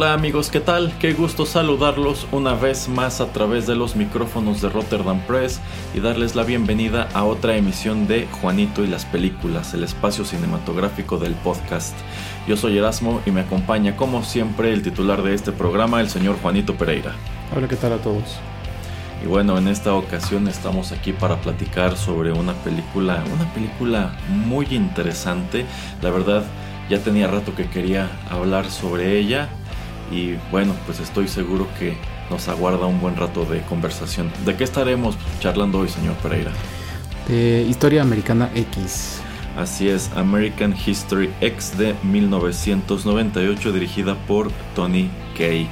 Hola amigos, ¿qué tal? Qué gusto saludarlos una vez más a través de los micrófonos de Rotterdam Press y darles la bienvenida a otra emisión de Juanito y las películas, el espacio cinematográfico del podcast. Yo soy Erasmo y me acompaña como siempre el titular de este programa, el señor Juanito Pereira. Hola, ¿qué tal a todos? Y bueno, en esta ocasión estamos aquí para platicar sobre una película, una película muy interesante. La verdad, ya tenía rato que quería hablar sobre ella y bueno, pues estoy seguro que nos aguarda un buen rato de conversación. ¿De qué estaremos charlando hoy, señor Pereira? De Historia Americana X. Así es, American History X de 1998 dirigida por Tony Kay.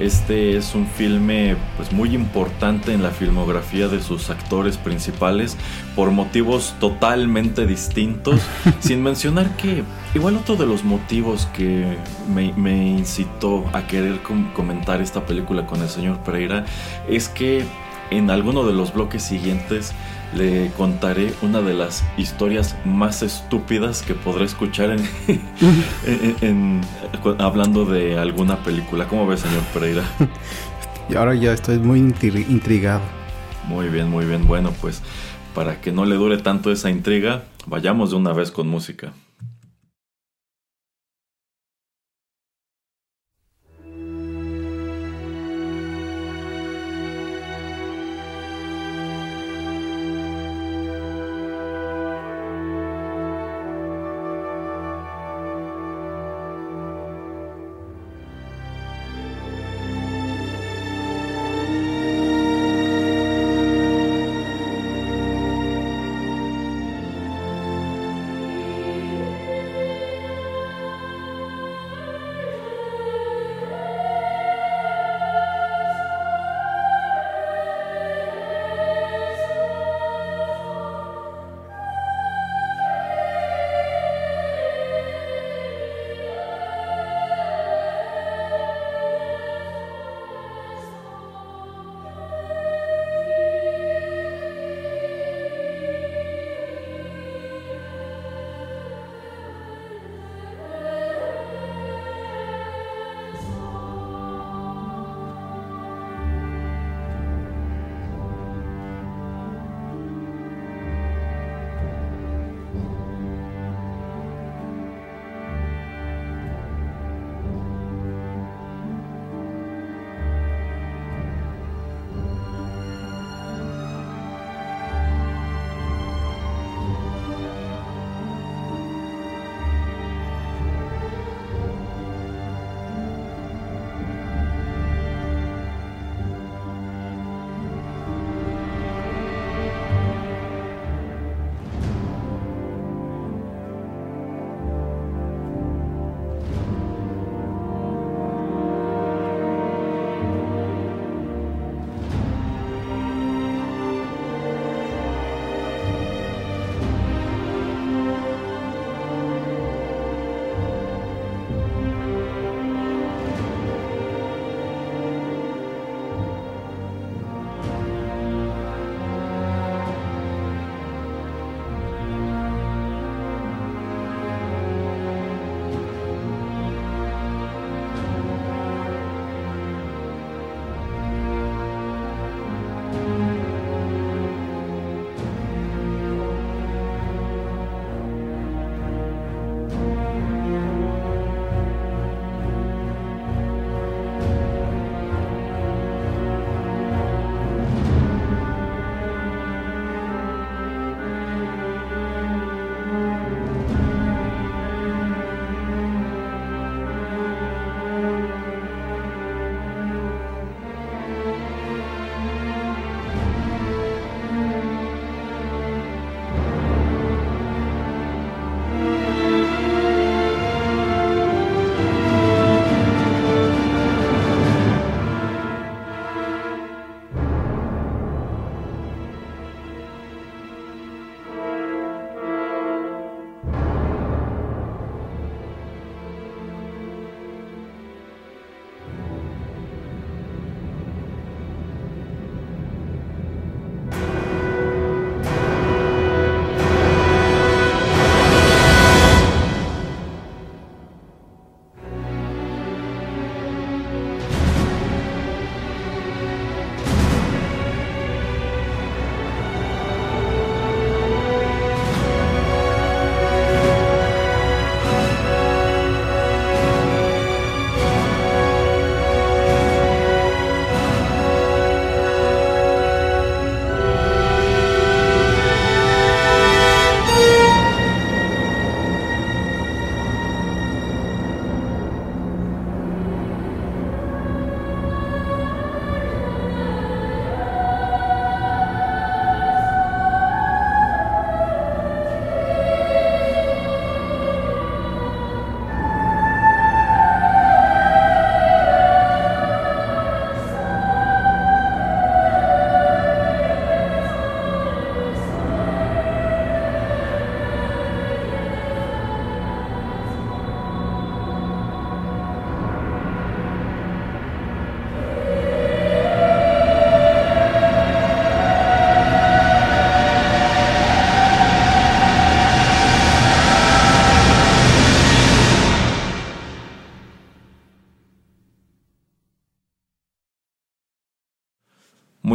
Este es un filme pues muy importante en la filmografía de sus actores principales por motivos totalmente distintos, sin mencionar que igual otro de los motivos que me, me incitó a querer comentar esta película con el señor Pereira es que en alguno de los bloques siguientes le contaré una de las historias más estúpidas que podré escuchar en, hablando de alguna película. ¿Cómo ves, señor Pereira? Y ahora ya estoy muy intrigado. Muy bien, muy bien. Bueno, pues para que no le dure tanto esa intriga, vayamos de una vez con música.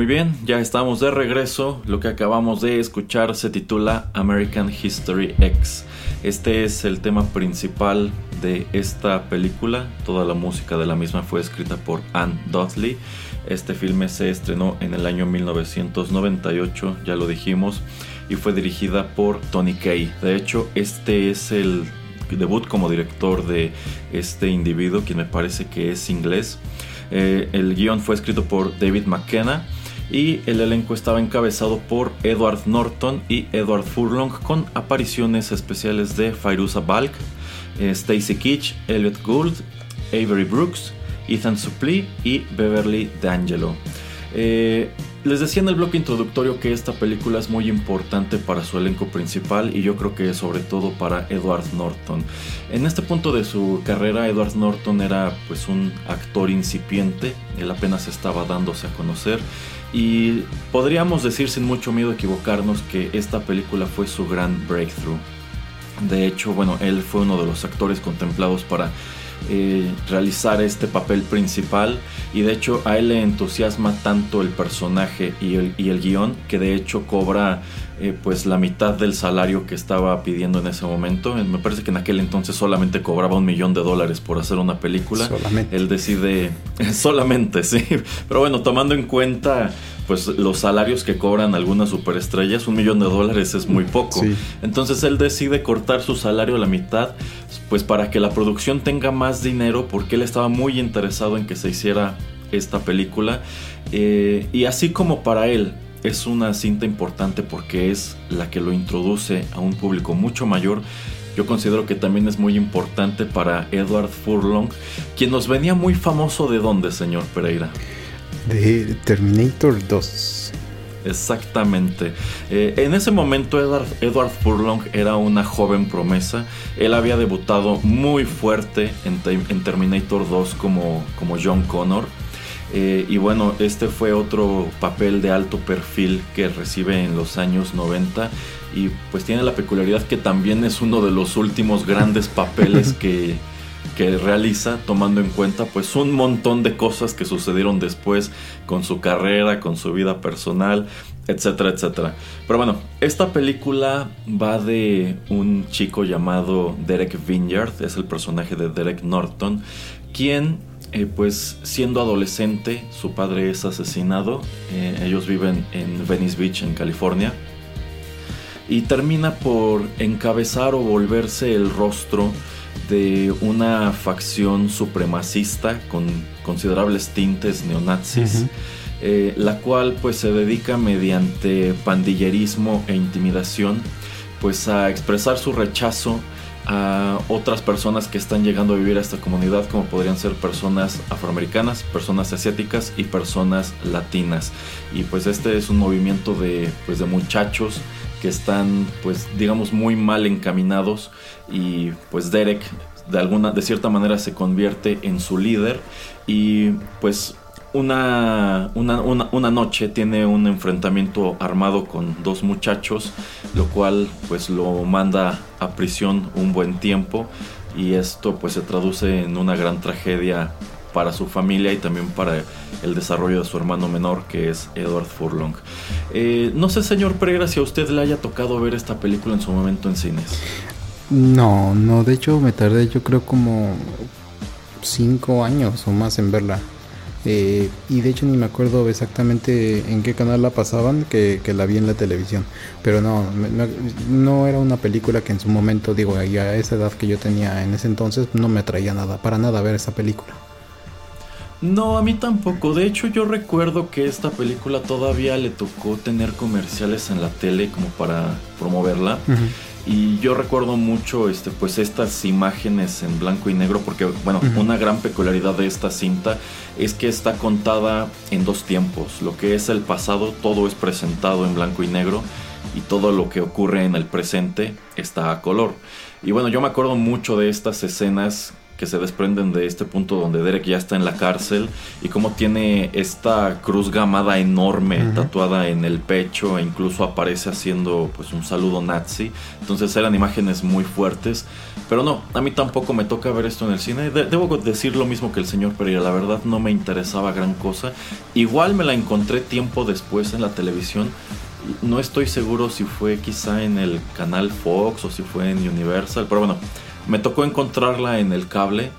Bien, ya estamos de regreso. Lo que acabamos de escuchar se titula American History X. Este es el tema principal de esta película. Toda la música de la misma fue escrita por Anne Dudley. Este filme se estrenó en el año 1998, ya lo dijimos, y fue dirigida por Tony Kaye. De hecho, este es el debut como director de este individuo, quien me parece que es inglés. Eh, el guion fue escrito por David McKenna y el elenco estaba encabezado por Edward Norton y Edward Furlong con apariciones especiales de Fairuza Balk, eh, Stacy Keach, Elliot Gould, Avery Brooks, Ethan Suplee y Beverly D'Angelo. Eh, les decía en el bloque introductorio que esta película es muy importante para su elenco principal y yo creo que sobre todo para Edward Norton. En este punto de su carrera Edward Norton era pues un actor incipiente, él apenas estaba dándose a conocer y podríamos decir sin mucho miedo equivocarnos que esta película fue su gran breakthrough. De hecho, bueno, él fue uno de los actores contemplados para eh, realizar este papel principal y de hecho a él le entusiasma tanto el personaje y el, y el guion que de hecho cobra eh, pues la mitad del salario que estaba pidiendo en ese momento. Me parece que en aquel entonces solamente cobraba un millón de dólares por hacer una película. Solamente. Él decide solamente, sí. Pero bueno, tomando en cuenta pues los salarios que cobran algunas superestrellas, un millón de dólares es muy poco. Entonces él decide cortar su salario a la mitad, pues para que la producción tenga más dinero, porque él estaba muy interesado en que se hiciera esta película. Eh, y así como para él es una cinta importante porque es la que lo introduce a un público mucho mayor, yo considero que también es muy importante para Edward Furlong, quien nos venía muy famoso de dónde, señor Pereira de Terminator 2. Exactamente. Eh, en ese momento Edward, Edward, Furlong era una joven promesa. Él había debutado muy fuerte en, Terminator 2 como, como John Connor. Eh, y bueno, este fue otro papel de alto perfil que recibe en los años 90. Y pues tiene la peculiaridad que también es uno de los últimos grandes papeles que que realiza tomando en cuenta pues un montón de cosas que sucedieron después con su carrera, con su vida personal, etcétera, etcétera. Pero bueno, esta película va de un chico llamado Derek Vineyard, es el personaje de Derek Norton, quien eh, pues siendo adolescente su padre es asesinado, eh, ellos viven en Venice Beach en California y termina por encabezar o volverse el rostro de una facción supremacista con considerables tintes neonazis, eh, la cual pues se dedica mediante pandillerismo e intimidación pues a expresar su rechazo a otras personas que están llegando a vivir a esta comunidad como podrían ser personas afroamericanas, personas asiáticas y personas latinas. Y pues este es un movimiento de, pues, de muchachos que están pues digamos muy mal encaminados y pues Derek de alguna de cierta manera se convierte en su líder y pues una, una, una, noche tiene un enfrentamiento armado con dos muchachos, lo cual pues lo manda a prisión un buen tiempo y esto pues se traduce en una gran tragedia para su familia y también para el desarrollo de su hermano menor que es Edward Furlong. Eh, no sé, señor Pereira, si a usted le haya tocado ver esta película en su momento en cines. No, no, de hecho me tardé yo creo como cinco años o más en verla. Eh, y de hecho ni me acuerdo exactamente en qué canal la pasaban, que, la vi en la televisión. Pero no, no era una película que en su momento, digo, a esa edad que yo tenía en ese entonces, no me atraía nada, para nada ver esa película. No, a mí tampoco. De hecho, yo recuerdo que esta película todavía le tocó tener comerciales en la tele como para promoverla. Y yo recuerdo mucho este, pues estas imágenes en blanco y negro, porque bueno, una gran peculiaridad de esta cinta es que está contada en dos tiempos. Lo que es el pasado, todo es presentado en blanco y negro, y todo lo que ocurre en el presente está a color. Y bueno, yo me acuerdo mucho de estas escenas que se desprenden de este punto donde Derek ya está en la cárcel y cómo tiene esta cruz gamada enorme tatuada en el pecho e incluso aparece haciendo pues un saludo nazi. Entonces eran imágenes muy fuertes. Pero no, a mí tampoco me toca ver esto en el cine. debo decir lo mismo que el señor Pereira, la verdad no me interesaba gran cosa. Igual me la encontré tiempo después en la televisión. No estoy seguro si fue quizá en el canal Fox o si fue en Universal, pero bueno, me tocó encontrarla en el cable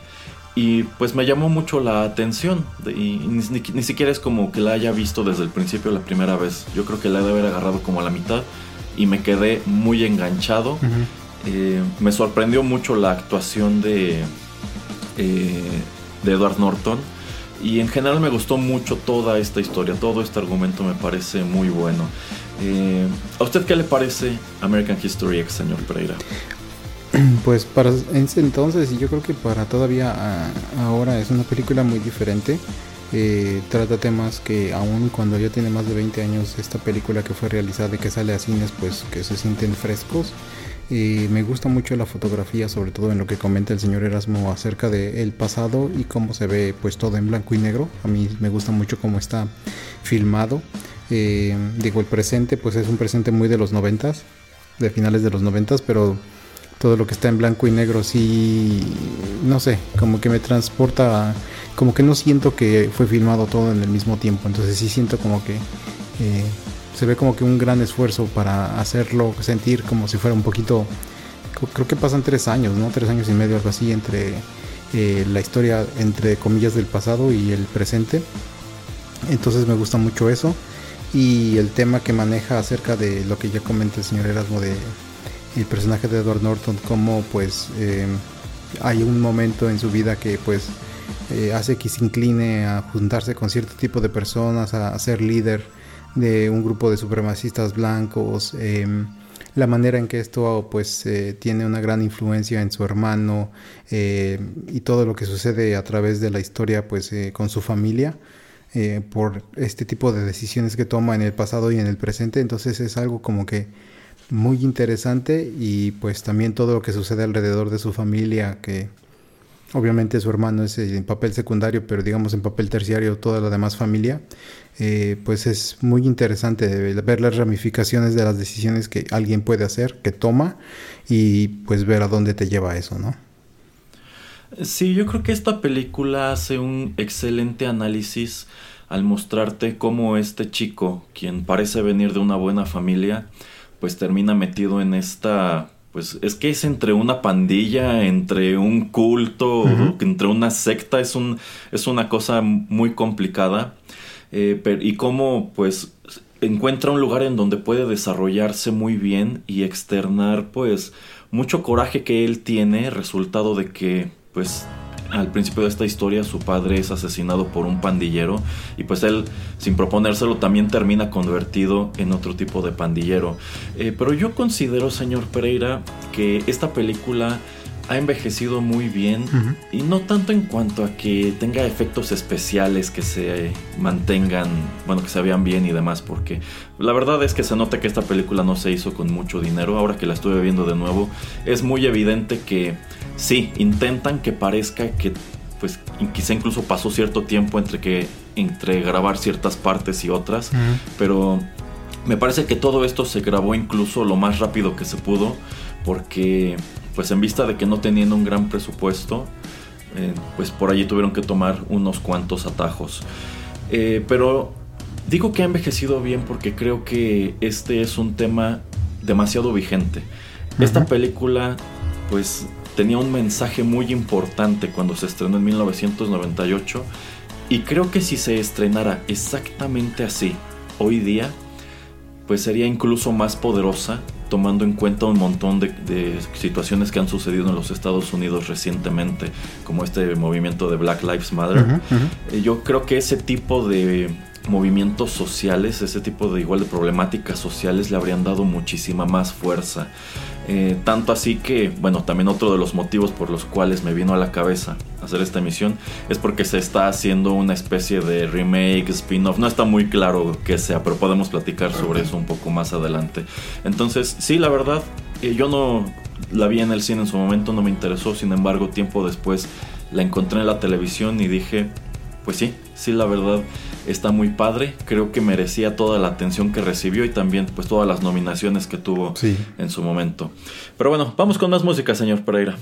y pues me llamó mucho la atención y ni, siquiera es como que la haya visto desde el principio la primera vez. Yo creo que la he de haber agarrado como a la mitad y me quedé muy enganchado. Eh, me sorprendió mucho la actuación de, eh, de Edward Norton y en general me gustó mucho toda esta historia, todo este argumento me parece muy bueno. Eh, ¿A usted qué le parece American History X, señor Pereira? Pues para ese entonces y yo creo que para todavía ahora es una película muy diferente. Eh, trata temas que aún cuando ya tiene más de 20 años esta película que fue realizada y que sale a cines pues que se sienten frescos. Me gusta mucho la fotografía, sobre todo en lo que comenta el señor Erasmo acerca del pasado y cómo se ve pues todo en blanco y negro. A mí me gusta mucho cómo está filmado. Eh, digo, el presente pues es un presente muy de los noventas, de finales de los noventas, pero todo lo que está en blanco y negro sí, no sé, como que me transporta, como que no siento que fue filmado todo en el mismo tiempo, entonces sí siento como que eh, se ve como que un gran esfuerzo para hacerlo sentir como si fuera un poquito, creo que pasan tres años, ¿no? Tres años y medio, algo así, entre eh, la historia, entre comillas, del pasado y el presente. Entonces me gusta mucho eso. Y el tema que maneja acerca de lo que ya comenta el señor Erasmo de el personaje de Edward Norton, como pues eh, hay un momento en su vida que pues eh, hace que se incline a juntarse con cierto tipo de personas, a, ser líder de un grupo de supremacistas blancos, em, la manera en que esto pues eh, tiene una gran influencia en su hermano y todo lo que sucede a través de la historia pues con su familia. por este tipo de decisiones que toma en el pasado y en el presente entonces es algo como que muy interesante y pues también todo lo que sucede alrededor de su familia, que obviamente su hermano es en papel secundario, pero digamos en papel terciario toda la demás familia, eh, pues es muy interesante ver las ramificaciones de las decisiones que alguien puede hacer, que toma y pues ver a dónde te lleva eso, ¿no? Sí, yo creo que esta película hace un excelente análisis al mostrarte cómo este chico, quien parece venir de una buena familia, pues termina metido en esta pues es que es entre una pandilla, entre un culto, entre una secta, es, un, es una cosa muy complicada. Eh, y cómo pues encuentra un lugar en donde puede desarrollarse muy bien y externar pues mucho coraje que él tiene, resultado de que pues al principio de esta historia su padre es asesinado por un pandillero y pues él sin proponérselo también termina convertido en otro tipo de pandillero. Eh, pero yo considero, señor Pereira, que esta película ha envejecido muy bien y no tanto en cuanto a que tenga efectos especiales que se mantengan, bueno, que se vean bien y demás, porque la verdad es que se nota que esta película no se hizo con mucho dinero, ahora que la estuve viendo de nuevo, es muy evidente que sí, intentan que parezca que pues quizá incluso pasó cierto tiempo entre que entre grabar ciertas partes y otras, pero me parece que todo esto se grabó incluso lo más rápido que se pudo porque pues en vista de que no teniendo un gran presupuesto, eh, pues por allí tuvieron que tomar unos cuantos atajos. Eh, pero digo que ha envejecido bien porque creo que este es un tema demasiado vigente. Esta película pues tenía un mensaje muy importante cuando se estrenó en 1998 y creo que si se estrenara exactamente así hoy día, pues sería incluso más poderosa tomando en cuenta un montón de, situaciones que han sucedido en los Estados Unidos recientemente, como este movimiento de Black Lives Matter. Eh, yo creo que ese tipo de movimientos sociales, ese tipo de igual de problemáticas sociales le habrían dado muchísima más fuerza. Eh, tanto así que, bueno, también otro de los motivos por los cuales me vino a la cabeza hacer esta emisión es porque se está haciendo una especie de remake, spin-off. No está muy claro qué sea, pero podemos platicar sobre eso un poco más adelante. Entonces, sí, la verdad, eh, yo no, la vi en el cine en su momento, no me interesó, sin embargo tiempo después la encontré en la televisión y dije, pues sí, sí la verdad está muy padre, creo que merecía toda la atención que recibió y también pues todas las nominaciones que tuvo en su momento. Pero bueno, vamos con más música, señor Pereira.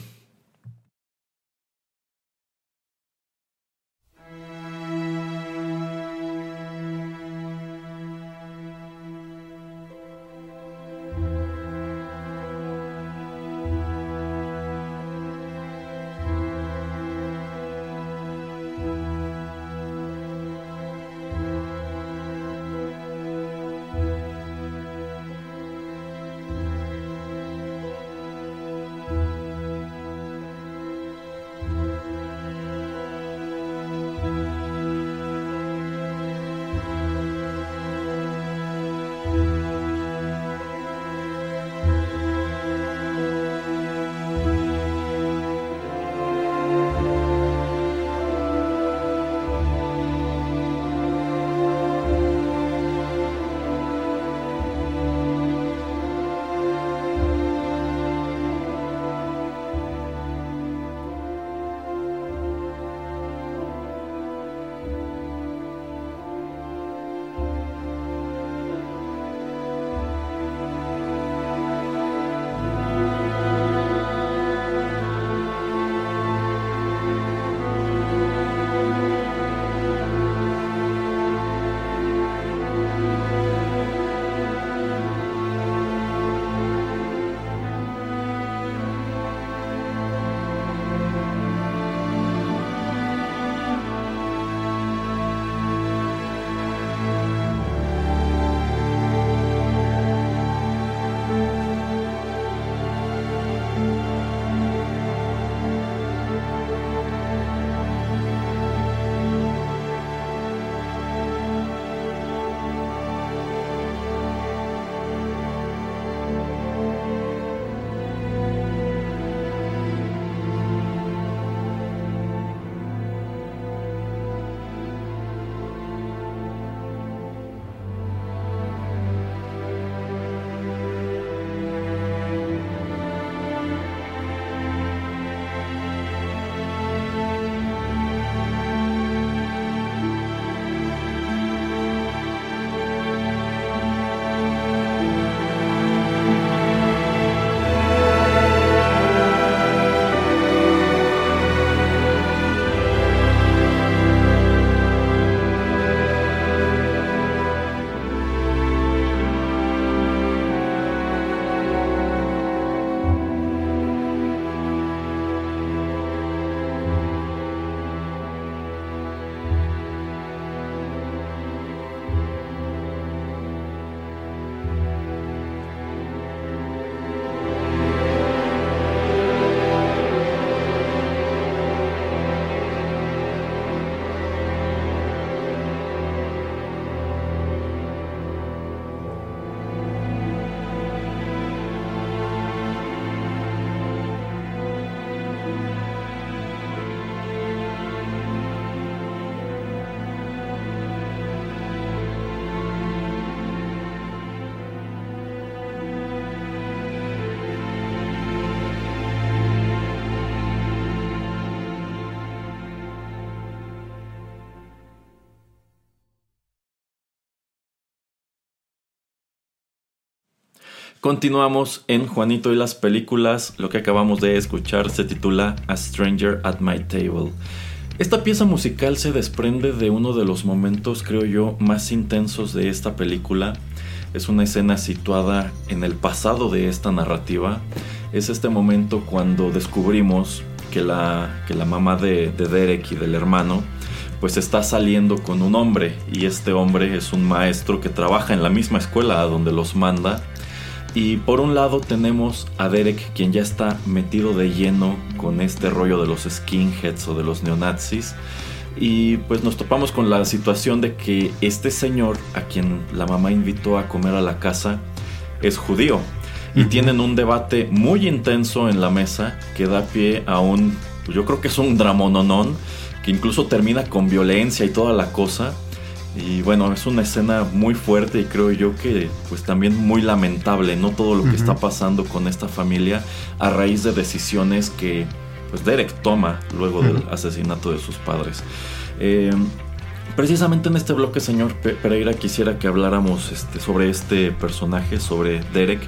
Continuamos en Juanito y las películas. Lo que acabamos de escuchar se titula A Stranger at My Table. Esta pieza musical se desprende de uno de los momentos, creo yo, más intensos de esta película. Es una escena situada en el pasado de esta narrativa. Es este momento cuando descubrimos que la, que la mamá de, de Derek y del hermano pues está saliendo con un hombre y este hombre es un maestro que trabaja en la misma escuela a donde los manda y por un lado tenemos a Derek, quien ya está metido de lleno con este rollo de los skinheads o de los neonazis. Y pues nos topamos con la situación de que este señor, a quien la mamá invitó a comer a la casa, es judío. Y tienen un debate muy intenso en la mesa que da pie a un, yo creo que es un dramononón, que incluso termina con violencia y toda la cosa. Y bueno, es una escena muy fuerte y creo yo que pues también muy lamentable, ¿no? Todo lo que está pasando con esta familia a raíz de decisiones que pues Derek toma luego del asesinato de sus padres. Eh, precisamente en este bloque, señor Pereira, quisiera que habláramos este, sobre este personaje, sobre Derek,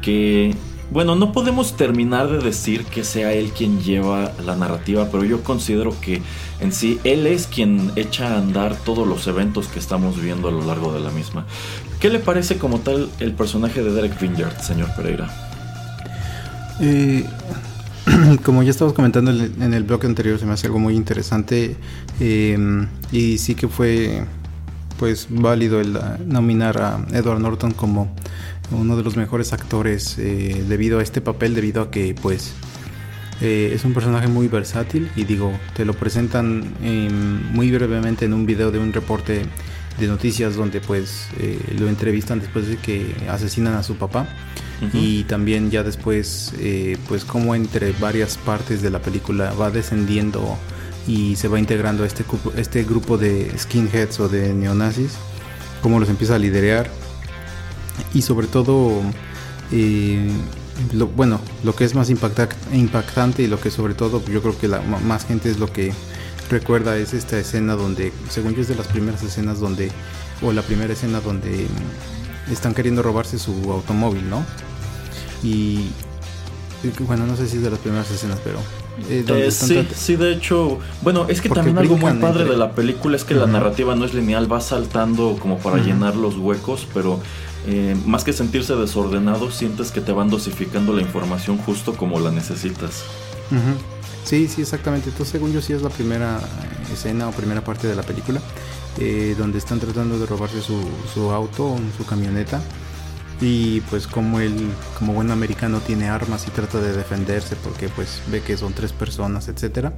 que bueno, no podemos terminar de decir que sea él quien lleva la narrativa, pero yo considero que en sí él es quien echa a andar todos los eventos que estamos viendo a lo largo de la misma. ¿Qué le parece como tal el personaje de Derek Vineyard, señor Pereira? Eh, como ya estabas comentando en el bloque anterior, se me hace algo muy interesante eh, y sí que fue pues válido el nominar a Edward Norton como uno de los mejores actores eh, debido a este papel, debido a que pues eh, es un personaje muy versátil y digo, te lo presentan muy brevemente en un video de un reporte de noticias donde pues eh, lo entrevistan después de que asesinan a su papá y también ya después pues como entre varias partes de la película va descendiendo y se va integrando a este, este grupo de skinheads o de neonazis, cómo los empieza a liderar y sobre todo eh, lo, bueno lo que es más impactante y lo que sobre todo yo creo que la más gente es lo que recuerda es esta escena donde según yo es de las primeras escenas donde o la primera escena donde están queriendo robarse su automóvil no y bueno no sé si es de las primeras escenas pero eh, eh, sí, sí, de hecho, bueno, es que también algo muy padre de la película es que la narrativa no es lineal, va saltando como para llenar los huecos, pero eh, más que sentirse desordenado, sientes que te van dosificando la información justo como la necesitas. Sí, sí, exactamente. Entonces, según yo, sí es la primera escena o primera parte de la película, eh, donde están tratando de robarse su, su auto, su camioneta. Y pues como él, como buen americano, tiene armas y trata de defenderse porque pues ve que son tres personas, etcétera.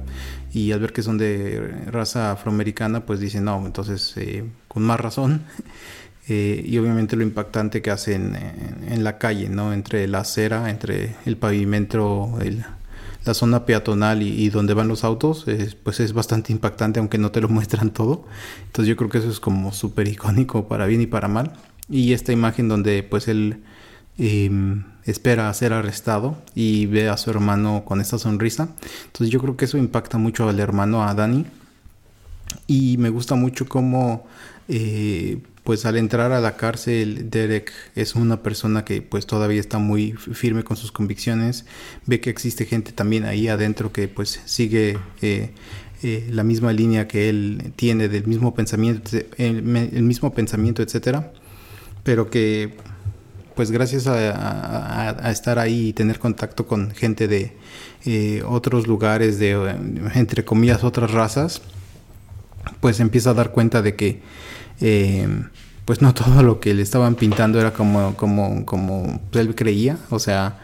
Y al ver que son de raza afroamericana, pues dice no, entonces eh, con más razón Eh, y obviamente lo impactante que hacen en, la calle, ¿no? Entre la acera, entre el pavimento, la zona peatonal y, donde van los autos, pues es bastante impactante aunque no te lo muestran todo. Entonces yo creo que eso es como súper icónico para bien y para mal. Y esta imagen donde pues él em, espera ser arrestado y ve a su hermano con esta sonrisa. Entonces yo creo que eso impacta mucho al hermano, a Dani. Y me gusta mucho cómo... Eh, pues al entrar a la cárcel Derek es una persona que pues todavía está muy firme con sus convicciones, ve que existe gente también ahí adentro que pues sigue eh, eh, la misma línea que él tiene del mismo pensamiento, el, mismo pensamiento, etcétera, pero que pues gracias a, estar ahí y tener contacto con gente de otros lugares, de entre comillas otras razas, pues empieza a dar cuenta de que eh, pues no todo lo que le estaban pintando era como, como, como él creía, o sea,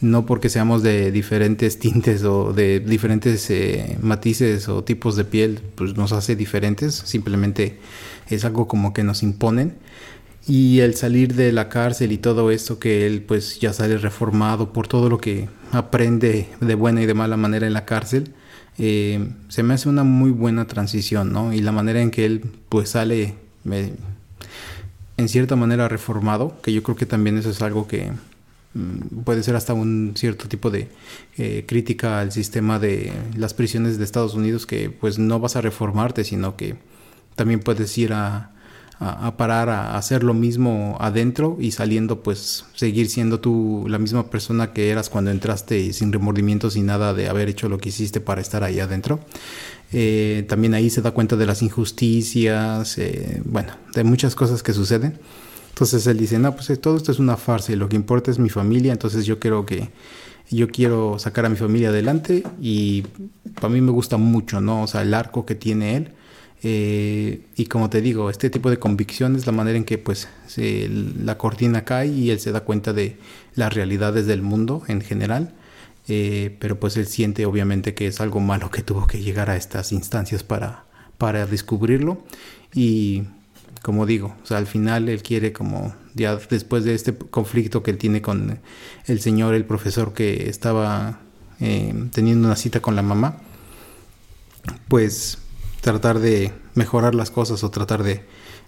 no porque seamos de diferentes tintes o de diferentes eh, matices o tipos de piel, pues nos hace diferentes, simplemente es algo como que nos imponen. Y el salir de la cárcel y todo esto que él pues ya sale reformado por todo lo que aprende de buena y de mala manera en la cárcel, eh, se me hace una muy buena transición, ¿no? Y la manera en que él pues sale en cierta manera reformado, que yo creo que también eso es algo que mm, puede ser hasta un cierto tipo de eh, crítica al sistema de las prisiones de Estados Unidos, que pues no vas a reformarte, sino que también puedes ir a, a, parar a hacer lo mismo adentro y saliendo pues seguir siendo tú la misma persona que eras cuando entraste sin remordimientos y nada de haber hecho lo que hiciste para estar ahí adentro. Eh, también ahí se da cuenta de las injusticias, eh, bueno, de muchas cosas que suceden. Entonces él dice, no, pues eh, todo esto es una farsa y lo que importa es mi familia, entonces yo quiero que yo quiero sacar a mi familia adelante y para mí me gusta mucho, ¿no? O sea, el arco que tiene él eh, y como te digo, este tipo de convicción es la manera en que pues la cortina cae y él se da cuenta de las realidades del mundo en general. Eh, pero pues él siente obviamente que es algo malo que tuvo que llegar a estas instancias para, para descubrirlo. Y como digo, o sea, al final él quiere como ya después de este conflicto que él tiene con el señor, el profesor que estaba eh, teniendo una cita con la mamá, pues tratar de mejorar las cosas o tratar de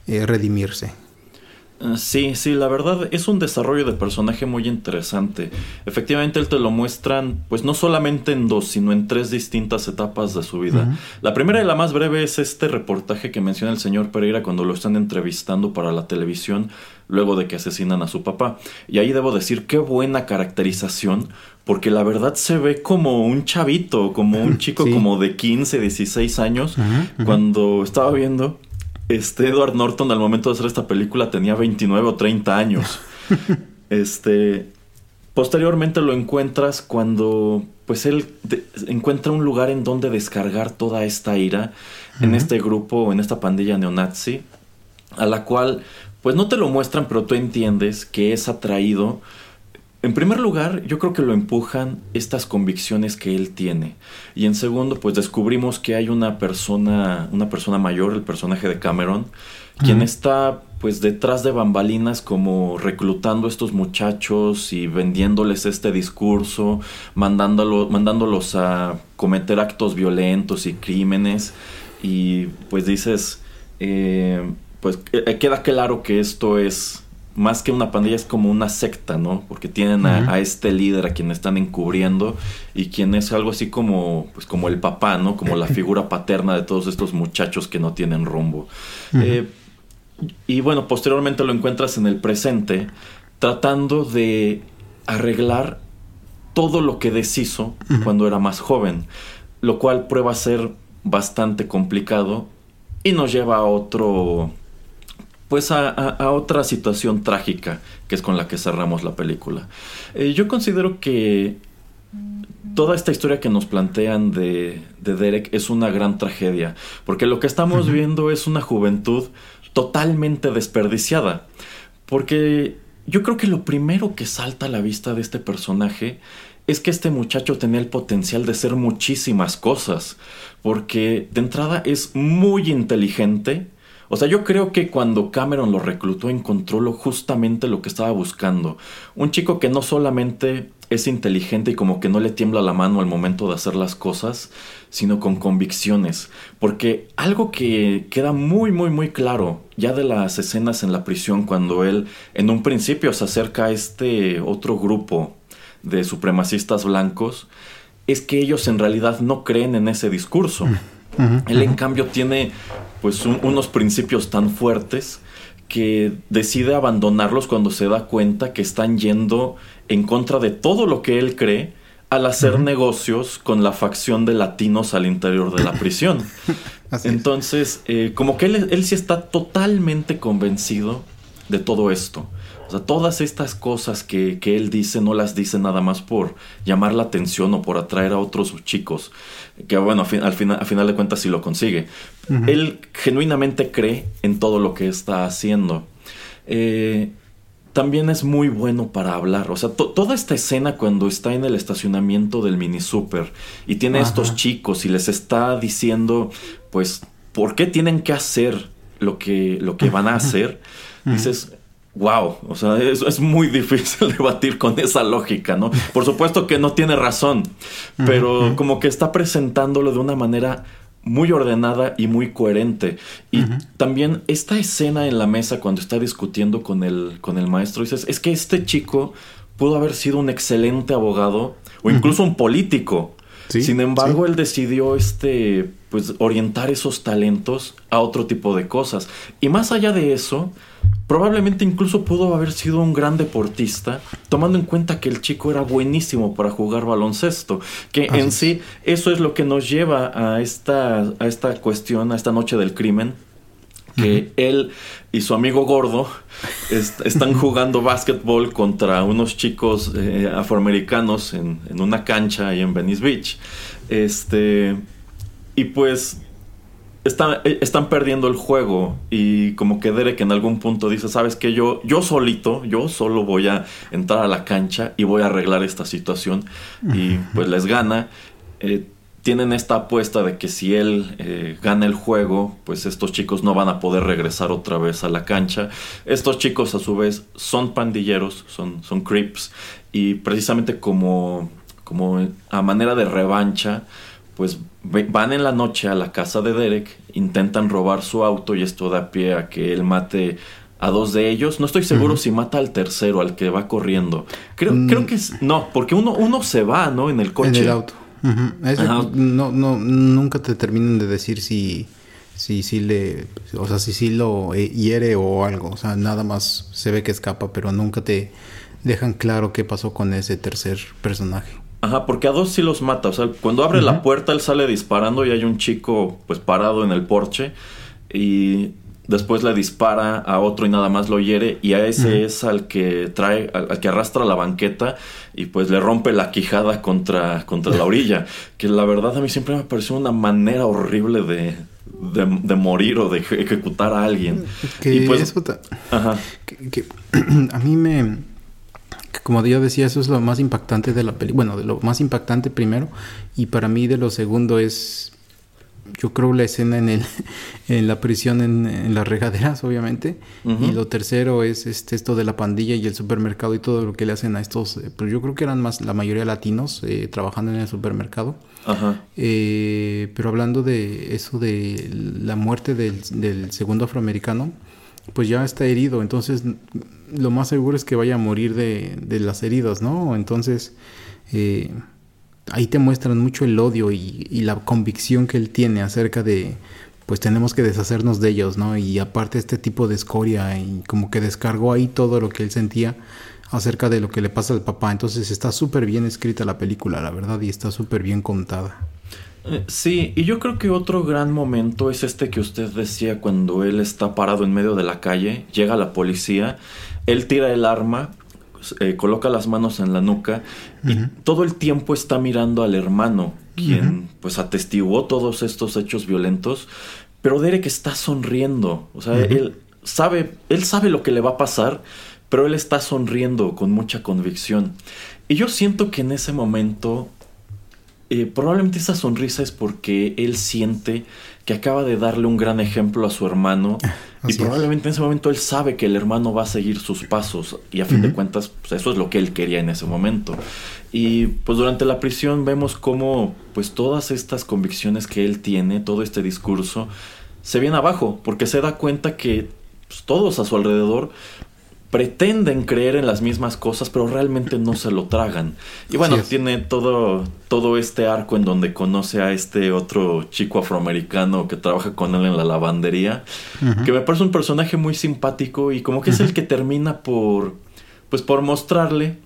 eh, redimirse. Eh, sí, sí, la verdad es un desarrollo de personaje muy interesante. Efectivamente, él te lo muestran, pues no solamente en dos, sino en tres distintas etapas de su vida. La primera y la más breve es este reportaje que menciona el señor Pereira cuando lo están entrevistando para la televisión luego de que asesinan a su papá. Y ahí debo decir qué buena caracterización, porque la verdad se ve como un chavito, como un chico como de 15, 16 años, cuando estaba viendo este Edward Norton al momento de hacer esta película tenía 29 o 30 años. este posteriormente lo encuentras cuando pues él encuentra un lugar en donde descargar toda esta ira en este grupo, en esta pandilla neonazi, a la cual pues no te lo muestran, pero tú entiendes que es atraído en primer lugar, yo creo que lo empujan estas convicciones que él tiene. Y en segundo, pues descubrimos que hay una persona, una persona mayor, el personaje de Cameron, quien está pues detrás de bambalinas como reclutando a estos muchachos y vendiéndoles este discurso, mandándolos a cometer actos violentos y crímenes. Y pues dices, eh, pues eh, queda claro que esto es más que una pandilla es como una secta, ¿no? Porque tienen a, este líder a quien están encubriendo y quien es algo así como, pues como el papá, ¿no? Como la figura paterna de todos estos muchachos que no tienen rumbo. Eh, y bueno, posteriormente lo encuentras en el presente tratando de arreglar todo lo que deshizo cuando era más joven, lo cual prueba a ser bastante complicado y nos lleva a otro pues a, otra situación trágica que es con la que cerramos la película. Eh, yo considero que toda esta historia que nos plantean de, Derek es una gran tragedia, porque lo que estamos viendo es una juventud totalmente desperdiciada, porque yo creo que lo primero que salta a la vista de este personaje es que este muchacho tenía el potencial de ser muchísimas cosas, porque de entrada es muy inteligente, o sea, yo creo que cuando Cameron lo reclutó encontró lo, justamente lo que estaba buscando. Un chico que no solamente es inteligente y como que no le tiembla la mano al momento de hacer las cosas, sino con convicciones. Porque algo que queda muy, muy, muy claro ya de las escenas en la prisión cuando él en un principio se acerca a este otro grupo de supremacistas blancos, es que ellos en realidad no creen en ese discurso. Él en cambio tiene pues unos principios tan fuertes que decide abandonarlos cuando se da cuenta que están yendo en contra de todo lo que él cree al hacer negocios con la facción de latinos al interior de la prisión. Entonces, eh, como que él, él sí está totalmente convencido de todo esto. O sea, todas estas cosas que, él dice no las dice nada más por llamar la atención o por atraer a otros chicos. Que bueno, al, final, final de cuentas sí lo consigue. Él genuinamente cree en todo lo que está haciendo. Eh, también es muy bueno para hablar. O sea, toda esta escena cuando está en el estacionamiento del mini super y tiene a estos chicos y les está diciendo, pues, ¿por qué tienen que hacer lo que, lo que van a hacer? Dices, wow, o sea, es, es, muy difícil debatir con esa lógica, ¿no? Por supuesto que no tiene razón, pero como que está presentándolo de una manera muy ordenada y muy coherente. Y también esta escena en la mesa cuando está discutiendo con el, con el maestro, dices, es que este chico pudo haber sido un excelente abogado o incluso un político. Sin embargo, él decidió este, pues, orientar esos talentos a otro tipo de cosas. Y más allá de eso, Probablemente incluso pudo haber sido un gran deportista, tomando en cuenta que el chico era buenísimo para jugar baloncesto, que en sí eso es lo que nos lleva a esta, a esta cuestión, a esta noche del crimen, que él y su amigo gordo están jugando básquetbol contra unos chicos eh, afroamericanos en, en, una cancha ahí en Venice Beach. Este, y pues eh, están perdiendo el juego. Y como que Derek en algún punto dice, sabes que yo, yo solito, yo solo voy a entrar a la cancha y voy a arreglar esta situación. Y pues les gana. Eh, tienen esta apuesta de que si él eh, gana el juego, pues estos chicos no van a poder regresar otra vez a la cancha. Estos chicos a su vez son pandilleros, son, son creeps. Y precisamente como, como a manera de revancha, pues van en la noche a la casa de Derek, intentan robar su auto y esto da pie a que él mate a dos de ellos. No estoy seguro si mata al tercero, al que va corriendo. Creo, mm. creo que es, no, porque uno, uno se va, ¿no? En el coche. En el auto. no, no, nunca te terminan de decir si, si, si le, o sea, si sí lo eh, hiere o algo. O sea, nada más se ve que escapa, pero nunca te dejan claro qué pasó con ese tercer personaje. Ajá, porque a dos sí los mata. O sea, cuando abre la puerta, él sale disparando y hay un chico, pues, parado en el porche. Y después le dispara a otro y nada más lo hiere y a ese es al que trae al, que arrastra la banqueta y pues le rompe la quijada contra contra la orilla que la verdad a mí siempre me pareció una manera horrible de de, morir o de ejecutar a alguien que y pues ajá. Que, a mí me como yo decía, eso es lo más impactante de la película. Bueno, de lo más impactante primero. Y para mí de lo segundo es yo creo la escena en, el, en la prisión en, las regaderas, obviamente. Y lo tercero es este, esto de la pandilla y el supermercado y todo lo que le hacen a estos. Eh, pero yo creo que eran más la mayoría latinos eh, trabajando en el supermercado. Ajá. Eh, pero hablando de eso de la muerte del, del, segundo afroamericano, pues ya está herido. Entonces, lo más seguro es que vaya a morir de, de las heridas, ¿no? Entonces. Eh, ahí te muestran mucho el odio y, la convicción que él tiene acerca de, pues tenemos que deshacernos de ellos, ¿no? Y aparte este tipo de escoria y como que descargó ahí todo lo que él sentía acerca de lo que le pasa al papá. Entonces está súper bien escrita la película, la verdad, y está súper bien contada. Eh, sí, y yo creo que otro gran momento es este que usted decía cuando él está parado en medio de la calle, llega la policía, él tira el arma eh, coloca las manos en la nuca y todo el tiempo está mirando al hermano, quien pues atestiguó todos estos hechos violentos, pero Derek está sonriendo, o sea, él sabe, él sabe lo que le va a pasar, pero él está sonriendo con mucha convicción. Y yo siento que en ese momento eh, probablemente esa sonrisa es porque él siente que acaba de darle un gran ejemplo a su hermano y probablemente en ese momento él sabe que el hermano va a seguir sus pasos y a fin de cuentas pues eso es lo que él quería en ese momento. Y pues durante la prisión vemos cómo pues todas estas convicciones que él tiene, todo este discurso, se viene abajo porque se da cuenta que pues, todos a su alrededor pretenden creer en las mismas cosas, pero realmente no se lo tragan. Y bueno, tiene todo, todo este arco en donde conoce a este otro chico afroamericano que trabaja con él en la lavandería, que me parece un personaje muy simpático y como que es el que termina por, pues por mostrarle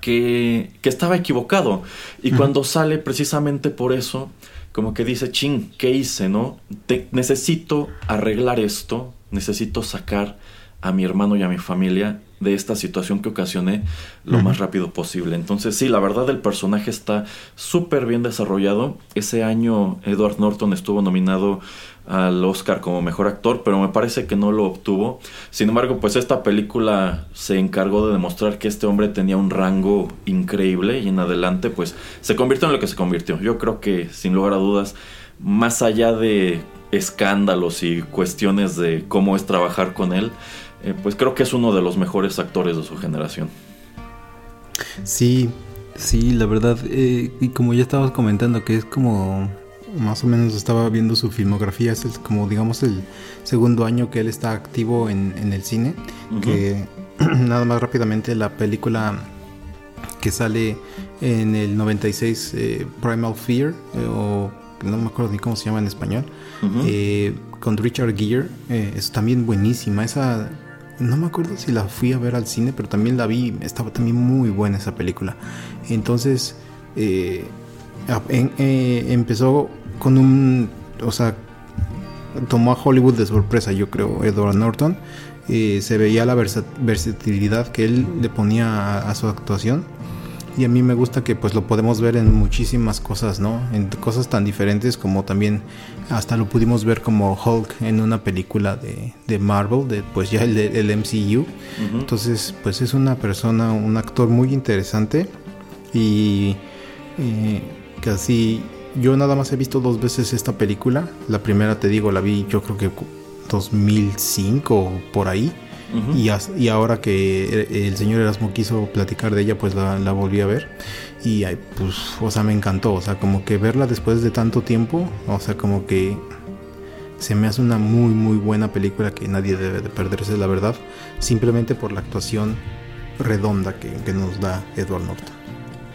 que, que estaba equivocado. Y cuando sale precisamente por eso, como que dice, ching, ¿qué hice, no? Te, necesito arreglar esto, necesito sacar a mi hermano y a mi familia de esta situación que ocasioné lo más rápido posible. Entonces sí, la verdad el personaje está súper bien desarrollado. Ese año Edward Norton estuvo nominado al Oscar como mejor actor, pero me parece que no lo obtuvo. Sin embargo, pues esta película se encargó de demostrar que este hombre tenía un rango increíble y en adelante pues se convirtió en lo que se convirtió. Yo creo que sin lugar a dudas, más allá de escándalos y cuestiones de cómo es trabajar con él, eh, pues creo que es uno de los mejores actores de su generación. Sí, sí, la verdad, eh, y como ya estabas comentando, que es como más o menos estaba viendo su filmografía, es como digamos el segundo año que él está activo en, el cine, que nada más rápidamente la película que sale en el 96, eh, Primal Fear, o no me acuerdo ni cómo se llama en español, con Richard Gere, es también buenísima, esa no me acuerdo si la fui a ver al cine, pero también la vi, estaba también muy buena esa película. Entonces, eh, eh, empezó con un, o sea, tomó a Hollywood de sorpresa, yo creo, Edward Norton. Eh, se veía la versatilidad que él le ponía a su actuación y a mí me gusta que pues lo podemos ver en muchísimas cosas, ¿no? En cosas tan diferentes como también hasta lo pudimos ver como Hulk en una película de, de Marvel, de pues ya el, el MCU. Entonces pues es una persona, un actor muy interesante y eh, casi yo nada más he visto dos veces esta película. La primera te digo, la vi yo creo que 2005 o por ahí. Y, y, ahora que el señor Erasmo quiso platicar de ella, pues la, la volví a ver. Y pues, o sea, me encantó. O sea, como que verla después de tanto tiempo, o sea, como que se me hace una muy, muy buena película que nadie debe de perderse, la verdad. Simplemente por la actuación redonda que, que nos da Edward Norton.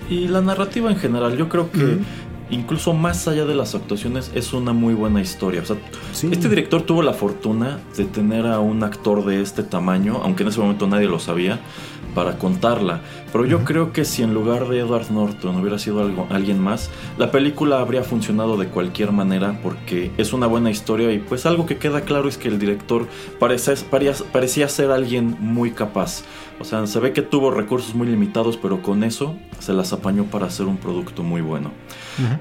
Y la narrativa en general, yo creo que incluso más allá de las actuaciones, es una muy buena historia. O sea, este director tuvo la fortuna de tener a un actor de este tamaño, aunque en ese momento nadie lo sabía, para contarla. Pero yo creo que si en lugar de Edward Norton hubiera sido algo, alguien más, la película habría funcionado de cualquier manera porque es una buena historia y pues algo que queda claro es que el director parecía, parecía ser alguien muy capaz. O sea, se ve que tuvo recursos muy limitados, pero con eso se las apañó para hacer un producto muy bueno.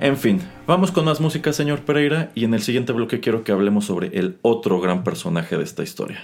En fin, vamos con más música, señor Pereira, y en el siguiente bloque quiero que hablemos sobre el otro gran personaje de esta historia.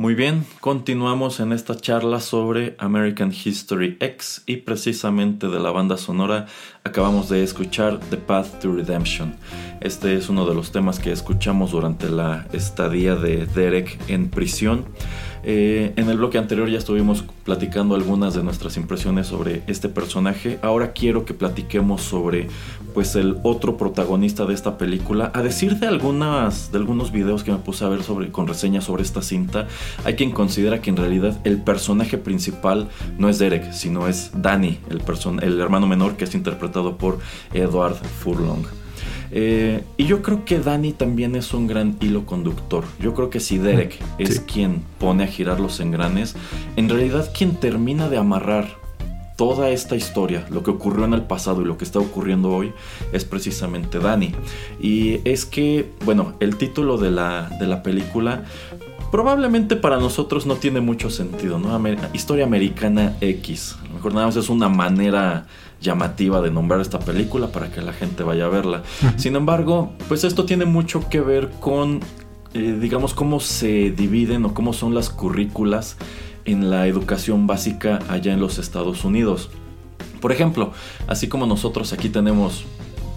Muy bien, continuamos en esta charla sobre American History X y precisamente de la banda sonora acabamos de escuchar The Path to Redemption. Este es uno de los temas que escuchamos durante la estadía de Derek en prisión. Eh, en el bloque anterior ya estuvimos platicando algunas de nuestras impresiones sobre este personaje. Ahora quiero que platiquemos sobre pues el otro protagonista de esta película. A decir de algunas de algunos videos que me puse a ver sobre con reseñas sobre esta cinta, hay quien considera que en realidad el personaje principal no es Derek, sino es Danny, el, el hermano menor que es interpretado por Edward Furlong. Eh, y yo creo que Danny también es un gran hilo conductor. Yo creo que si Derek es quien pone a girar los engranes, en realidad quien termina de amarrar toda esta historia, lo que ocurrió en el pasado y lo que está ocurriendo hoy, es precisamente Dani. Y es que, bueno, el título de la, de la película probablemente para nosotros no tiene mucho sentido, ¿no? Historia americana X. A lo mejor nada más es una manera llamativa de nombrar esta película para que la gente vaya a verla. Sin embargo, pues esto tiene mucho que ver con, eh, digamos, cómo se dividen o cómo son las currículas en la educación básica allá en los Estados Unidos. Por ejemplo, así como nosotros aquí tenemos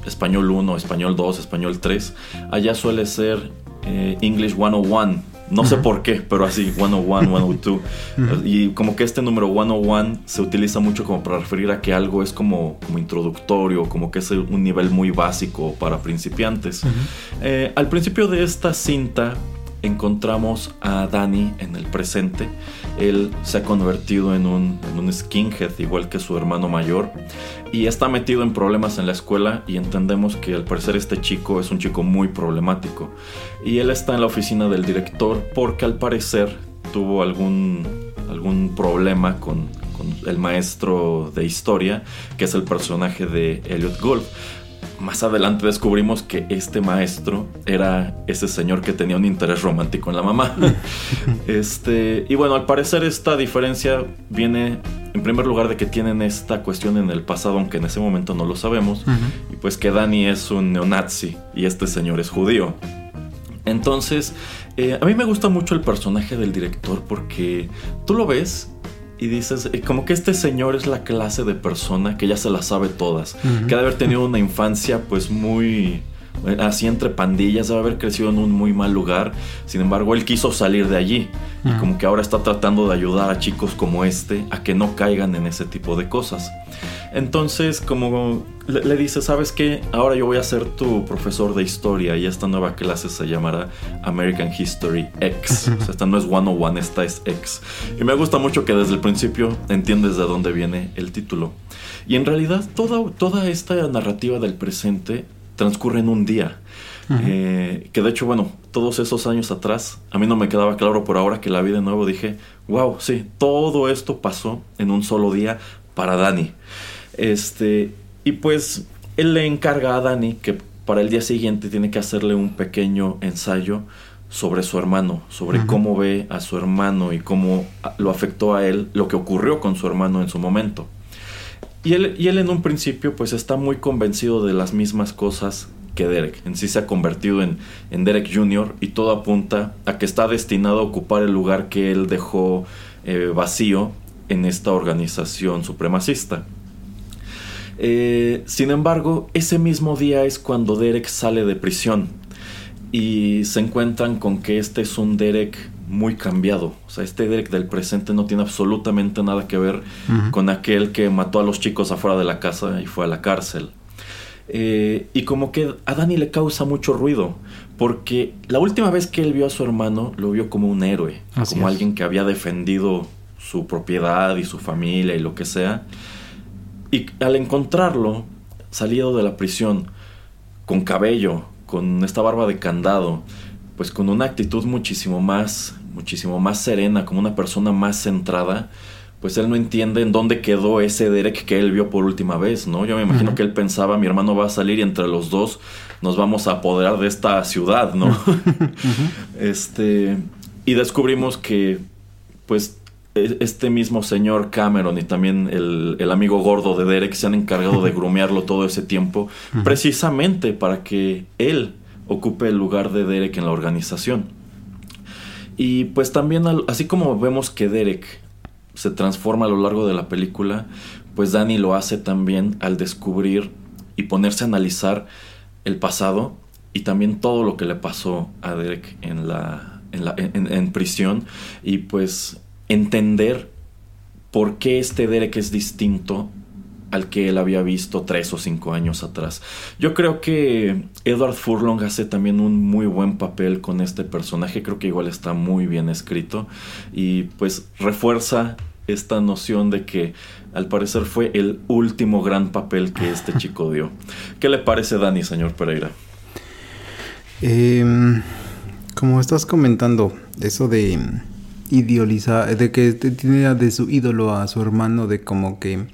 español 1, español 2, español 3, allá suele ser eh, English 101 no sé por qué, pero así, 101, 102. Y como que este número 101 se utiliza mucho como para referir a que algo es como, como introductorio, como que es un nivel muy básico para principiantes. Eh, al principio de esta cinta encontramos a Danny en el presente. Él se ha convertido en un, en un, skinhead, igual que su hermano mayor, y está metido en problemas en la escuela y entendemos que al parecer este chico es un chico muy problemático. Y él está en la oficina del director porque al parecer tuvo algún, algún problema con, con el maestro de historia, que es el personaje de Elliot Gould más adelante descubrimos que este maestro era ese señor que tenía un interés romántico en la mamá. este, y bueno, al parecer esta diferencia viene en primer lugar de que tienen esta cuestión en el pasado, aunque en ese momento no lo sabemos, y pues que Dani es un neonazi y este señor es judío. Entonces, eh, a mí me gusta mucho el personaje del director porque tú lo ves y dices, eh, como que este señor es la clase de persona que ya se la sabe todas, que debe haber tenido una infancia pues muy eh, así entre pandillas, debe haber crecido en un muy mal lugar. Sin embargo, él quiso salir de allí. Y como que ahora está tratando de ayudar a chicos como este a que no caigan en ese tipo de cosas. Entonces, como le, dice, ¿sabes qué? Ahora yo voy a ser tu profesor de historia y esta nueva clase se llamará American History X. O sea, esta no es 101, esta es X. Y me gusta mucho que desde el principio entiendes de dónde viene el título. Y en realidad toda, toda esta narrativa del presente transcurre en un día. Eh, que de hecho, bueno, todos esos años atrás, a mí no me quedaba claro por ahora que la vi de nuevo, dije, wow, sí, todo esto pasó en un solo día para Dani. Este, y pues él le encarga a Dani que para el día siguiente tiene que hacerle un pequeño ensayo sobre su hermano, sobre cómo ve a su hermano y cómo lo afectó a él lo que ocurrió con su hermano en su momento. Y él, y él en un principio pues está muy convencido de las mismas cosas que Derek. En sí se ha convertido en, en Derek Jr. y todo apunta a que está destinado a ocupar el lugar que él dejó eh, vacío en esta organización supremacista. Eh, sin embargo, ese mismo día es cuando Derek sale de prisión y se encuentran con que este es un Derek muy cambiado. O sea, este Derek del presente no tiene absolutamente nada que ver con aquel que mató a los chicos afuera de la casa y fue a la cárcel. Eh, y como que a Dani le causa mucho ruido, porque la última vez que él vio a su hermano lo vio como un héroe, como alguien que había defendido su propiedad y su familia y lo que sea. Y al encontrarlo, salido de la prisión, con cabello, con esta barba de candado, pues con una actitud muchísimo más, muchísimo más serena, como una persona más centrada, pues él no entiende en dónde quedó ese Derek que él vio por última vez, ¿no? Yo me imagino que él pensaba, mi hermano va a salir y entre los dos nos vamos a apoderar de esta ciudad, ¿no? este, y descubrimos que, pues, este mismo señor Cameron y también el, amigo gordo de Derek se han encargado de grumearlo todo ese tiempo, precisamente para que él ocupe el lugar de Derek en la organización. Y pues también, así como vemos que Derek se transforma a lo largo de la película, pues Danny lo hace también al descubrir y ponerse a analizar el pasado y también todo lo que le pasó a Derek en la, en prisión. Y pues entender por qué este Derek es distinto al que él había visto tres o cinco años atrás. Yo creo que Edward Furlong hace también un muy buen papel con este personaje, creo que igual está muy bien escrito y pues refuerza esta noción de que al parecer fue el último gran papel que este chico dio. ¿Qué le parece Dani, señor Pereira? Em, como estás comentando, eso de idealizar, de que tiene de su ídolo a su hermano, de como que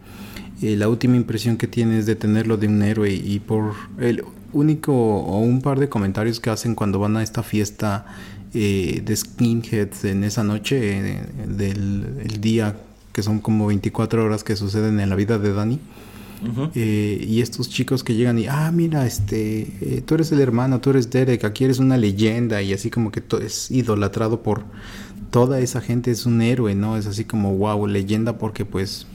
eh, la última impresión que tienes de tenerlo de un héroe y por el único o un par de comentarios que hacen cuando van a esta fiesta eh, de skinheads en esa noche eh, del día que son como 24 horas que suceden en la vida de Dani. Eh, y estos chicos que llegan y, ah, mira, este, tú eres el hermano, tú eres Derek, aquí eres una leyenda y así como que es idolatrado por toda esa gente, es un héroe, ¿no? Es así como, wow, leyenda porque pues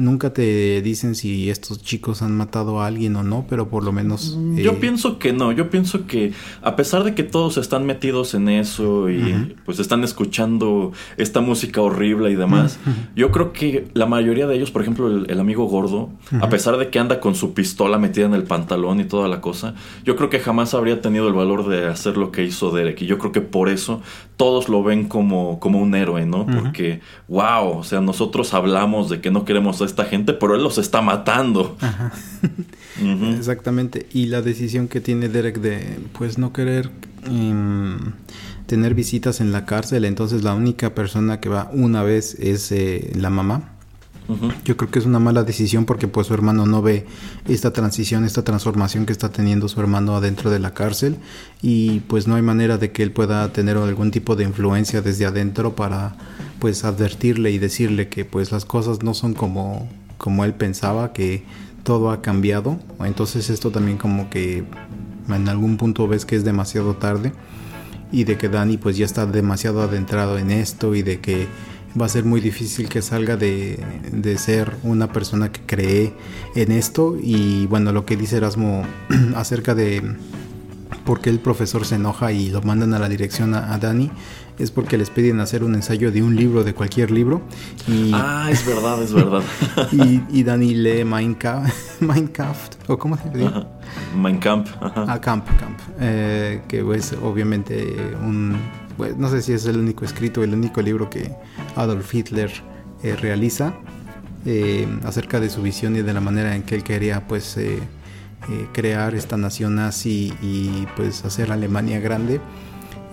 Nunca te dicen si estos chicos han matado a alguien o no, pero por lo menos... Yo eh, pienso que no, yo pienso que a pesar de que todos están metidos en eso y pues están escuchando esta música horrible y demás, yo creo que la mayoría de ellos, por ejemplo el, amigo gordo, a pesar de que anda con su pistola metida en el pantalón y toda la cosa, yo creo que jamás habría tenido el valor de hacer lo que hizo Derek. Y yo creo que por eso todos lo ven como, como un héroe, ¿no? Porque, wow, o sea, nosotros hablamos de que no queremos esta gente, pero él los está matando. Exactamente. Y la decisión que tiene Derek de, pues, no querer em, tener visitas en la cárcel, entonces la única persona que va una vez es eh, la mamá. Yo creo que es una mala decisión porque pues su hermano no ve esta transición, esta transformación que está teniendo su hermano adentro de la cárcel y pues no hay manera de que él pueda tener algún tipo de influencia desde adentro para pues advertirle y decirle que pues las cosas no son como como él pensaba, que todo ha cambiado. Entonces esto también como que en algún punto ves que es demasiado tarde y de que Dani pues ya está demasiado adentrado en esto y de que va a ser muy difícil que salga de, ser una persona que cree en esto y bueno lo que dice Erasmo acerca de por qué el profesor se enoja y lo mandan a la dirección a, Dani es porque les piden hacer un ensayo de un libro, de cualquier libro. Y, ah, es verdad, es verdad. y, Dani lee Minecraft, Minecraft o cómo se dice? Minecraft. Ah, Camp, Camp. Eh, que es obviamente un pues, no sé si es el único escrito, el único libro que Adolf Hitler eh, realiza eh, acerca de su visión y de la manera en que él quería pues eh, crear esta nación nazi y pues hacer Alemania grande.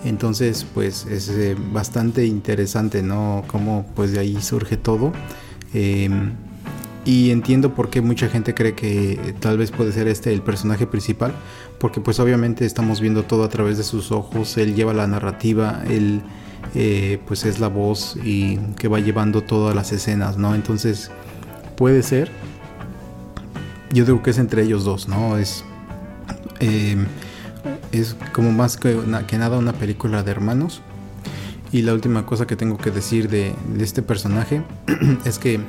Entonces pues es bastante interesante, ¿no? Cómo pues de ahí surge todo. Y entiendo por qué mucha gente cree que tal vez puede ser este el personaje principal, porque pues obviamente estamos viendo todo a través de sus ojos, él lleva la narrativa, él eh, pues es la voz y que va llevando todas las escenas, ¿no? Entonces puede ser, yo digo que es entre ellos dos, ¿no? Es, em, es como más que, nada una película de hermanos. Y la última cosa que tengo que decir de, de este personaje es que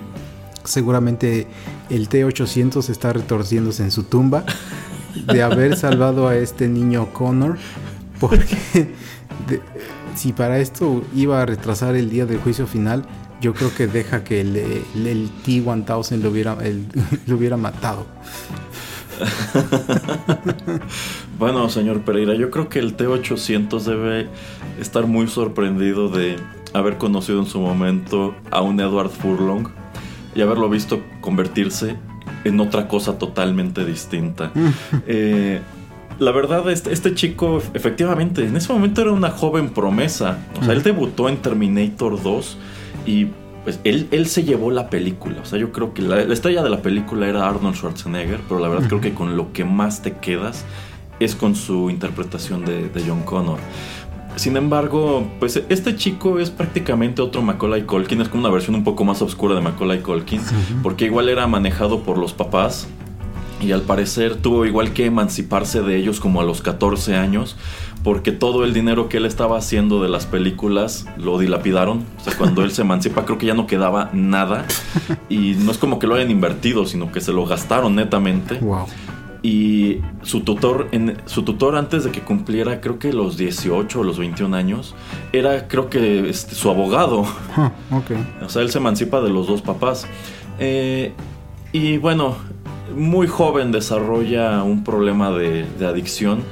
seguramente el T-800 está retorciéndose en su tumba de haber salvado a este niño Connor, porque si para esto iba a retrasar el día del juicio final, yo creo que deja que el, el, T-1000 lo hubiera, lo hubiera matado. bueno, señor Pereira, yo creo que el T-800 debe estar muy sorprendido de haber conocido en su momento a un Edward Furlong y haberlo visto convertirse en otra cosa totalmente distinta. Eh, la verdad, este, este, chico, efectivamente, en ese momento era una joven promesa. O sea, él debutó en Terminator 2 y pues él, él se llevó la película. O sea, yo creo que la, estrella de la película era Arnold Schwarzenegger, pero la verdad creo que con lo que más te quedas es con su interpretación de, de John Connor. Sin embargo, pues este chico es prácticamente otro Macaulay Colkin, es como una versión un poco más oscura de Macaulay Colkin, porque igual era manejado por los papás y al parecer tuvo igual que emanciparse de ellos como a los 14 años, porque todo el dinero que él estaba haciendo de las películas lo dilapidaron. O sea, cuando él se emancipa creo que ya no quedaba nada y no es como que lo hayan invertido, sino que se lo gastaron netamente. Wow y su tutor, en, su tutor antes de que cumpliera creo que los 18 o los 21 años, era creo que este, su abogado. O sea, él se emancipa de los dos papás. Eh, y bueno, muy joven desarrolla un problema de, adicción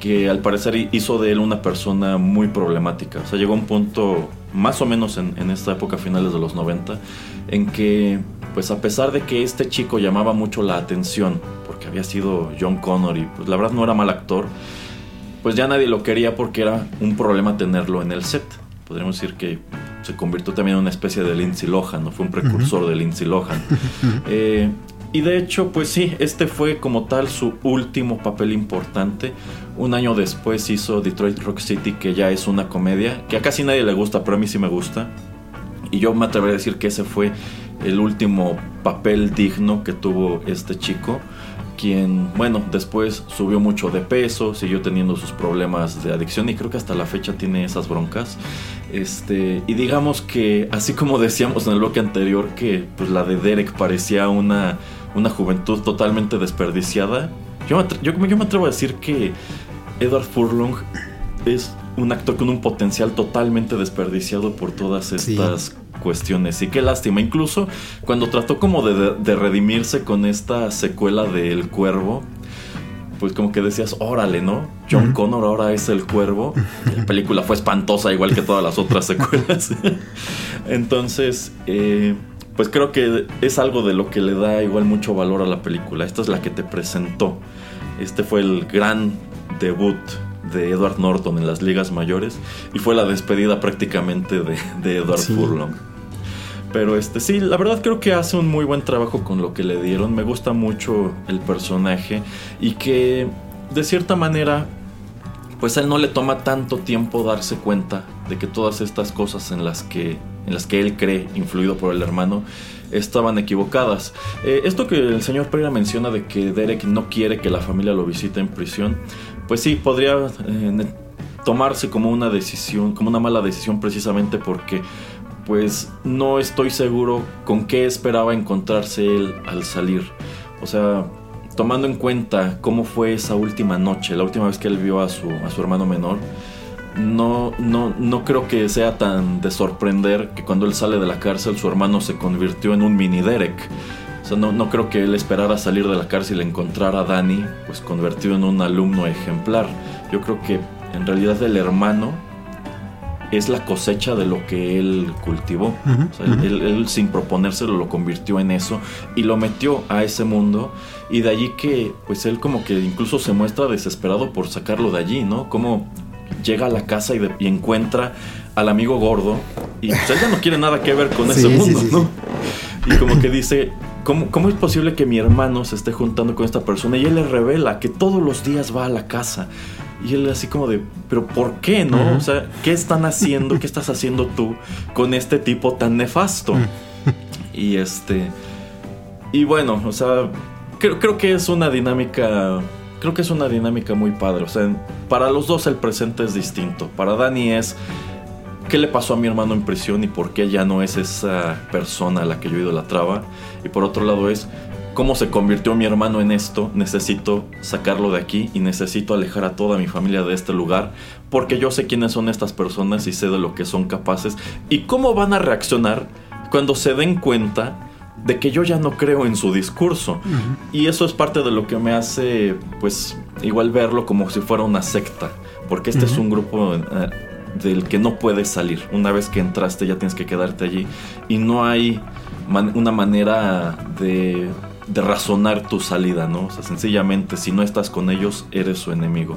que al parecer hizo de él una persona muy problemática. O sea, llegó a un punto más o menos en, en esta época, finales de los 90, en que pues a pesar de que este chico llamaba mucho la atención, porque había sido John Connor y pues la verdad no era mal actor, pues ya nadie lo quería porque era un problema tenerlo en el set. Podríamos decir que se convirtió también en una especie de Lindsay Lohan, ¿no? Fue un precursor de Lindsay Lohan. Eh, Y de hecho, pues sí, este fue como tal su último papel importante. Un año después hizo Detroit Rock City, que ya es una comedia, que a casi nadie le gusta, pero a mí sí me gusta. Y yo me atrevería a decir que ese fue el último papel digno que tuvo este chico quien, bueno, después subió mucho de peso, siguió teniendo sus problemas de adicción y creo que hasta la fecha tiene esas broncas. Este, y digamos que, así como decíamos en el bloque anterior, que pues, la de Derek parecía una, una juventud totalmente desperdiciada, yo, yo, yo me atrevo a decir que Edward Furlong es un actor con un potencial totalmente desperdiciado por todas estas cuestiones. Y qué lástima. Incluso cuando trató como de, redimirse con esta secuela de El Cuervo, pues como que decías, órale, ¿no? John Connor ahora es el cuervo. La película fue espantosa, igual que todas las otras secuelas. Entonces, eh, pues creo que es algo de lo que le da igual mucho valor a la película. Esta es la que te presentó. Este fue el gran debut de Edward Norton en las ligas mayores y fue la despedida prácticamente de, Edward Furlong. Pero este sí, la verdad creo que hace un muy buen trabajo con lo que le dieron. Me gusta mucho el personaje y que de cierta manera pues a él no le toma tanto tiempo darse cuenta de que todas estas cosas en las que en las que él cree, influido por el hermano, estaban equivocadas. Eh, esto que el señor Pereira menciona de que Derek no quiere que la familia lo visite en prisión, pues sí, podría eh, tomarse como una decisión, como una mala decisión precisamente porque pues no estoy seguro con qué esperaba encontrarse él al salir. O sea, tomando en cuenta cómo fue esa última noche, la última vez que él vio a su, a su hermano menor, no, no, no creo que sea tan de sorprender que cuando él sale de la cárcel su hermano se convirtió en un mini Derek. O sea, no, no creo que él esperara salir de la cárcel y encontrar a Danny pues convertido en un alumno ejemplar. Yo creo que en realidad el hermano es la cosecha de lo que él cultivó. él, sin proponérselo lo convirtió en eso y lo metió a ese mundo y de allí que pues él como que incluso se muestra desesperado por sacarlo de allí, ¿no? Como llega a la casa y, encuentra al amigo gordo y pues él ya no quiere nada que ver con ese mundo, ¿no? Y como que dice, ¿Cómo, ¿Cómo, es posible que mi hermano se esté juntando con esta persona? Y él le revela que todos los días va a la casa y él así como de, pero ¿por qué no? O sea, ¿qué están haciendo? ¿Qué estás haciendo tú con este tipo tan nefasto? y este... Y bueno, o sea, creo, creo que es una dinámica... Creo que es una dinámica muy padre. O sea, para los dos el presente es distinto. Para Dani es qué le pasó a mi hermano en prisión y por qué ya no es esa persona a la que yo idolatraba. Y por otro lado es cómo se convirtió mi hermano en esto, necesito sacarlo de aquí y necesito alejar a toda mi familia de este lugar porque yo sé quiénes son estas personas y sé de lo que son capaces y cómo van a reaccionar cuando se den cuenta de que yo ya no creo en su discurso. Y eso es parte de lo que me hace, pues, igual verlo como si fuera una secta, porque este es un grupo... Del que no puedes salir. Una vez que entraste ya tienes que quedarte allí. Y no hay una manera de de razonar tu salida, ¿no? O sea, sencillamente, si no estás con ellos, eres su enemigo.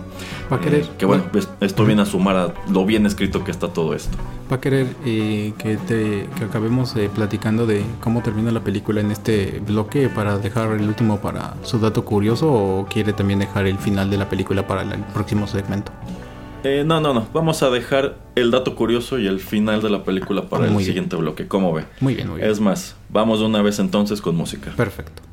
Va a querer. Eh, que bueno, esto viene a sumar a lo bien escrito que está todo esto. Va a querer eh, que, te, que acabemos eh, platicando de cómo termina la película en este bloque para dejar el último para su dato curioso o quiere también dejar el final de la película para el próximo segmento. No, no, no. Vamos a dejar el dato curioso y el final de la película para el siguiente bloque. ¿Cómo ve? Muy bien, muy bien. Es más, vamos de una vez entonces con música. Perfecto.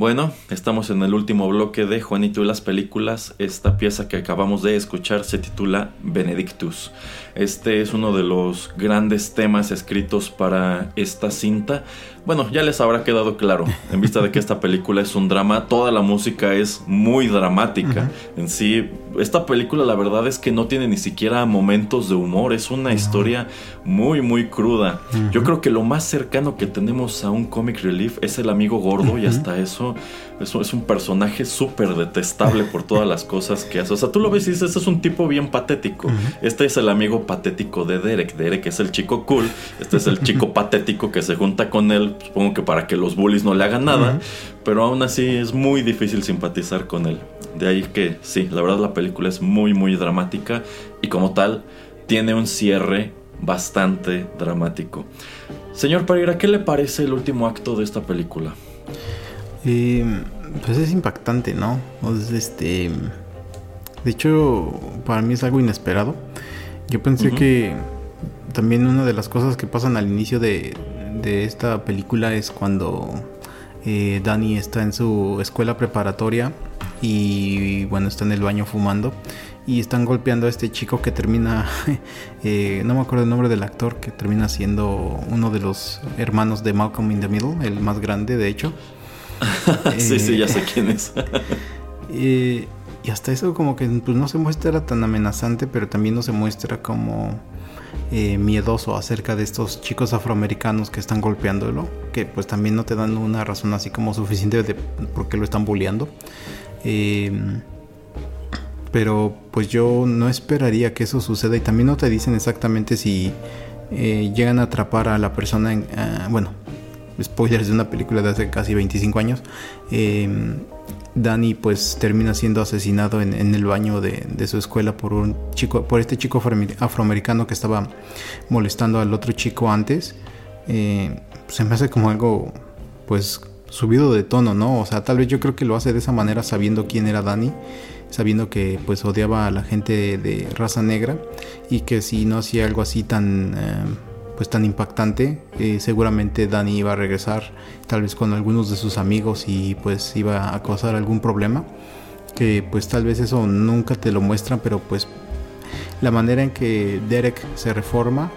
Bueno, estamos en el último bloque de Juanito y las películas. Esta pieza que acabamos de escuchar se titula Benedictus. Este es uno de los grandes temas escritos para esta cinta. Bueno, ya les habrá quedado claro, en vista de que esta película es un drama, toda la música es muy dramática. En sí, esta película la verdad es que no tiene ni siquiera momentos de humor, es una historia muy, muy cruda. Yo creo que lo más cercano que tenemos a un comic relief es el amigo gordo y hasta eso es, un personaje súper detestable por todas las cosas que hace. O sea, tú lo ves y dices, este es un tipo bien patético. Este es el amigo patético de Derek. Derek es el chico cool. Este es el chico patético que se junta con él, supongo que para que los bullies no le hagan nada. Pero aún así es muy difícil simpatizar con él. De ahí que sí, la verdad la película es muy, muy dramática y como tal tiene un cierre bastante dramático. Señor Pereira, ¿qué le parece el último acto de esta película? Pues es impactante, ¿no? este, de hecho, para mí es algo inesperado. Yo pensé que también una de las cosas que pasan al inicio de, esta película es cuando eh, Danny está en su escuela preparatoria y bueno, está en el baño fumando y están golpeando a este chico que termina, eh, no me acuerdo el nombre del actor, que termina siendo uno de los hermanos de Malcolm in the Middle, el más grande de hecho. sí, sí, ya sé quién es. y hasta eso como que pues, no se muestra tan amenazante, pero también no se muestra como eh, miedoso acerca de estos chicos afroamericanos que están golpeándolo, que pues también no te dan una razón así como suficiente de por qué lo están bulleando. Em, pero pues yo no esperaría que eso suceda y también no te dicen exactamente si eh, llegan a atrapar a la persona ah, bueno spoilers de una película de hace casi 25 años, eh, Danny pues termina siendo asesinado en, el baño de, su escuela por un chico, por este chico afroamericano que estaba molestando al otro chico antes. Eh, se me hace como algo pues subido de tono, ¿no? O sea, tal vez yo creo que lo hace de esa manera sabiendo quién era Danny, sabiendo que pues odiaba a la gente de raza negra y que si no hacía algo así tan eh, pues tan impactante, eh, seguramente Dani iba a regresar tal vez con algunos de sus amigos y pues iba a causar algún problema, que pues tal vez eso nunca te lo muestran, pero pues la manera en que Derek se reforma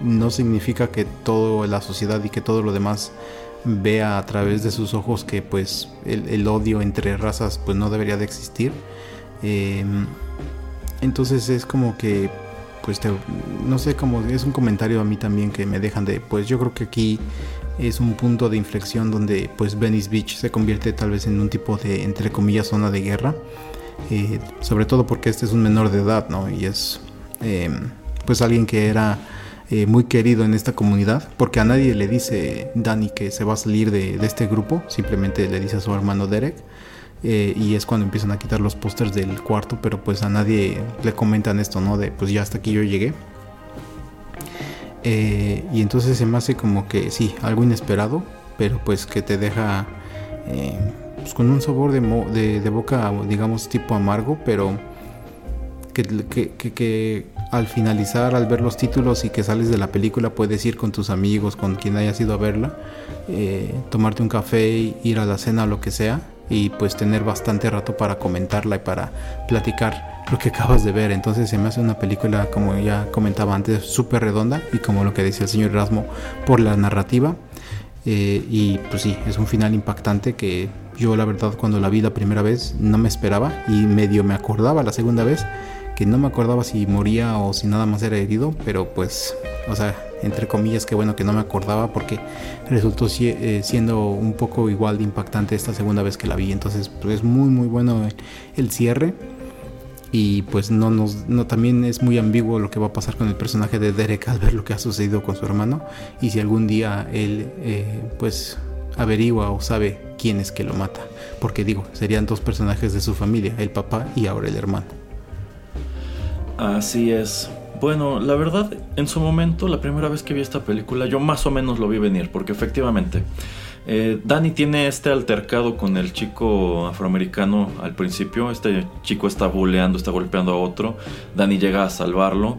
no significa que toda la sociedad y que todo lo demás vea a través de sus ojos que pues el, odio entre razas pues no debería de existir. Em, entonces es como que pues no sé cómo es un comentario a mí también que me dejan de pues yo creo que aquí es un punto de inflexión donde pues Venice Beach se convierte tal vez en un tipo de entre comillas zona de guerra eh, sobre todo porque este es un menor de edad no y es em, pues alguien que era eh, muy querido en esta comunidad porque a nadie le dice Danny que se va a salir de este grupo simplemente le dice a su hermano Derek eh, y es cuando empiezan a quitar los pósters del cuarto, pero pues a nadie le comentan esto, ¿no? De pues ya hasta aquí yo llegué. Eh, y entonces se me hace como que sí, algo inesperado, pero pues que te deja eh, pues con un sabor de, de, boca, digamos, tipo amargo, pero que, que, que, al finalizar, al ver los títulos y que sales de la película, puedes ir con tus amigos, con quien hayas ido a verla, tomarte un café, ir a la cena o lo que sea, y pues tener bastante rato para comentarla y para platicar lo que acabas de ver. Entonces se me hace una película, como ya comentaba antes, súper redonda y como lo que decía el señor Erasmo, por la narrativa. Eh, y pues sí, es un final impactante que yo la verdad cuando la vi la primera vez no me esperaba y medio me acordaba la segunda vez que no me acordaba si moría o si nada más era herido, pero pues, o sea, entre comillas, que bueno que no me acordaba porque resultó eh, siendo un poco igual de impactante esta segunda vez que la vi. Entonces, pues es muy muy bueno el, cierre. Y pues no nos no también es muy ambiguo lo que va a pasar con el personaje de Derek al ver lo que ha sucedido con su hermano. Y si algún día él eh, pues averigua o sabe quién es que lo mata. Porque digo, serían dos personajes de su familia, el papá y ahora el hermano. Así es. Bueno, la verdad, en su momento, la primera vez que vi esta película, yo más o menos lo vi venir, porque efectivamente, eh, Danny tiene este altercado con el chico afroamericano al principio. Este chico está buleando, está golpeando a otro. Danny llega a salvarlo.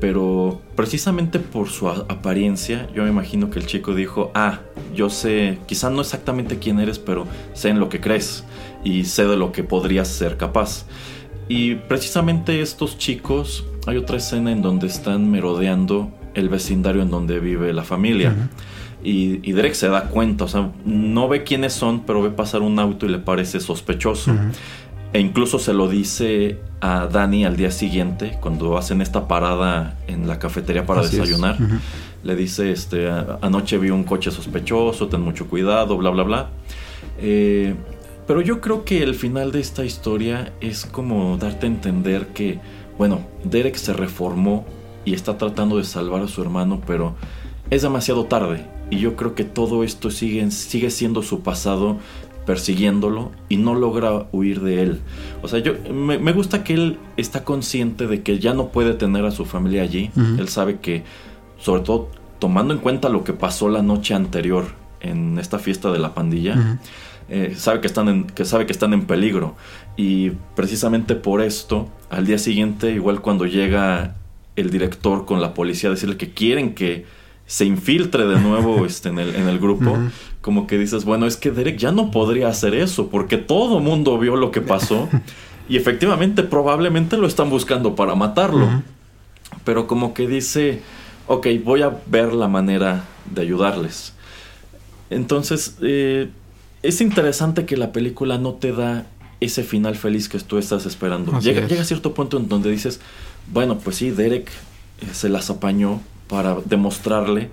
pero precisamente por su apariencia, yo me imagino que el chico dijo, ah, yo sé, quizá no exactamente quién eres, pero sé en lo que crees y sé de lo que podrías ser capaz. Y precisamente estos chicos, hay otra escena en donde están merodeando el vecindario en donde vive la familia. y, Derek se da cuenta, o sea, no ve quiénes son, pero ve pasar un auto y le parece sospechoso. E incluso se lo dice a Dani al día siguiente, cuando hacen esta parada en la cafetería para desayunar. Le dice, este, anoche vi un coche sospechoso, ten mucho cuidado, bla, bla, bla. Eh, pero yo creo que el final de esta historia es como darte a entender que, bueno, Derek se reformó y está tratando de salvar a su hermano, pero es demasiado tarde. Y yo creo que todo esto sigue, sigue siendo su pasado persiguiéndolo y no logra huir de él. O sea, yo me, gusta que él está consciente de que ya no puede tener a su familia allí. Él sabe que, sobre todo tomando en cuenta lo que pasó la noche anterior en esta fiesta de la pandilla, eh, sabe, que están en, que sabe que están en peligro. Y precisamente por esto, al día siguiente, igual cuando llega el director con la policía a decirle que quieren que se infiltre de nuevo este, en, el, en el grupo, como que dices, bueno, es que Derek ya no podría hacer eso, porque todo mundo vio lo que pasó y efectivamente probablemente lo están buscando para matarlo. Pero como que dice, ok, voy a ver la manera de ayudarles. Entonces, eh, es interesante que la película no te da ese final feliz que tú estás esperando. Llega, llega, a cierto punto en donde dices, bueno, pues sí, Derek eh, se las apañó, para demostrarle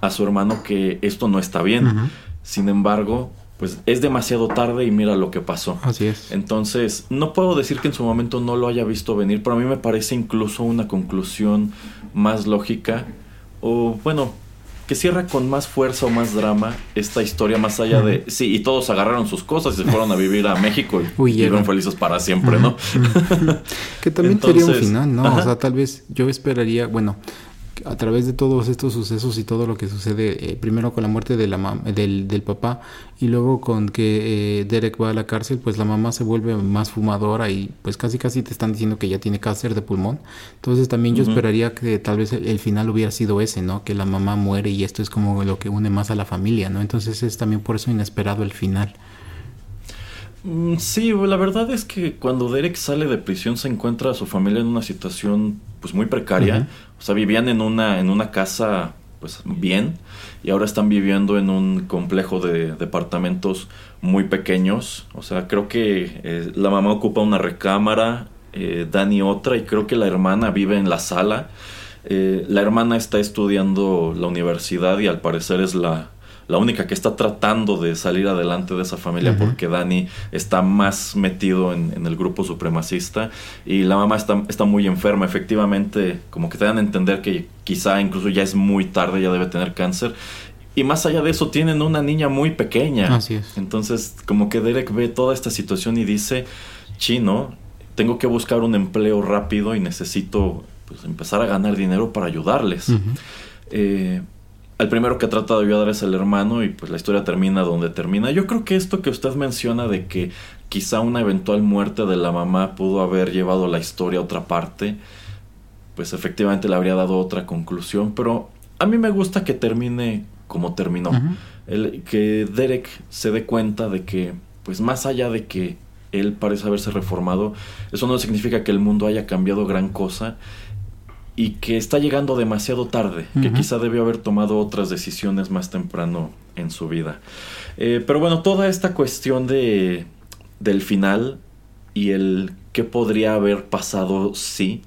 a su hermano que esto no está bien. Sin embargo, pues es demasiado tarde y mira lo que pasó. Así es. Entonces, no puedo decir que en su momento no lo haya visto venir, pero a mí me parece incluso una conclusión más lógica o bueno, que cierra con más fuerza o más drama esta historia más allá de sí y todos agarraron sus cosas y se fueron a vivir a México y vivieron felices para siempre, ¿no? que también sería un final, ¿no? O sea, tal vez yo esperaría, bueno, a través de todos estos sucesos y todo lo que sucede, eh, primero con la muerte de la del, del, papá y luego con que eh, Derek va a la cárcel, pues la mamá se vuelve más fumadora y pues casi casi te están diciendo que ya tiene cáncer de pulmón. Entonces también yo esperaría que tal vez el, final hubiera sido ese, ¿no? Que la mamá muere y esto es como lo que une más a la familia, ¿no? Entonces es también por eso inesperado el final. Mm, sí, la verdad es que cuando Derek sale de prisión se encuentra a su familia en una situación pues muy precaria. O sea, vivían en una, en una casa pues bien y ahora están viviendo en un complejo de departamentos muy pequeños. O sea, creo que eh, la mamá ocupa una recámara, eh, Dani otra y creo que la hermana vive en la sala. Eh, la hermana está estudiando la universidad y al parecer es la, la única que está tratando de salir adelante de esa familia porque Dani está más metido en, el grupo supremacista y la mamá está, está muy enferma. Efectivamente, como que te dan a entender que quizá incluso ya es muy tarde, ya debe tener cáncer. Y más allá de eso, tienen una niña muy pequeña. Así es. Entonces, como que Derek ve toda esta situación y dice, chino, tengo que buscar un empleo rápido y necesito pues, empezar a ganar dinero para ayudarles. eh, el primero que trata de ayudar es el hermano y pues la historia termina donde termina. Yo creo que esto que usted menciona de que quizá una eventual muerte de la mamá pudo haber llevado la historia a otra parte, pues efectivamente le habría dado otra conclusión, pero a mí me gusta que termine como terminó. el, que Derek se dé cuenta de que, pues más allá de que él parece haberse reformado, eso no significa que el mundo haya cambiado gran cosa y que está llegando demasiado tarde, que quizá debió haber tomado otras decisiones más temprano en su vida. Eh, pero bueno, toda esta cuestión de, del final y el qué podría haber pasado si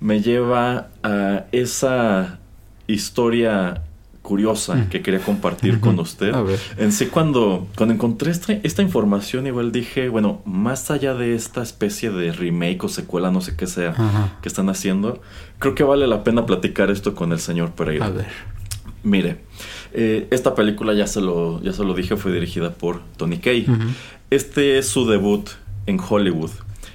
me lleva a esa historia curiosa mm. que quería compartir con usted. En sí, cuando, cuando encontré esta, información, igual dije, bueno, más allá de esta especie de remake o secuela, no sé qué sea, que están haciendo, creo que vale la pena platicar esto con el señor Pereira. A ver. Mire, eh, esta película ya se, lo, ya se lo dije, fue dirigida por Tony Kay. Este es su debut en Hollywood.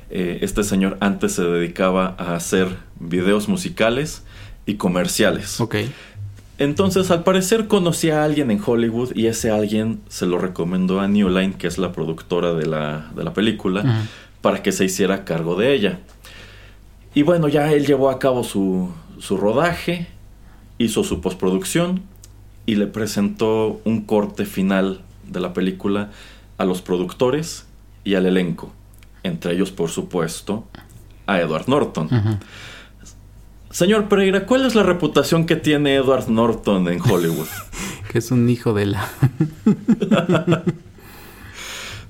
Eh, este señor antes se dedicaba a hacer videos musicales y comerciales. Ok. Entonces, al parecer conocía a alguien en Hollywood y ese alguien se lo recomendó a New Line, que es la productora de la, de la película, para que se hiciera cargo de ella. Y bueno, ya él llevó a cabo su, su rodaje, hizo su postproducción y le presentó un corte final de la película a los productores y al elenco. Entre ellos, por supuesto, a Edward Norton. Señor Pereira, ¿cuál es la reputación que tiene Edward Norton en Hollywood? que es un hijo de la...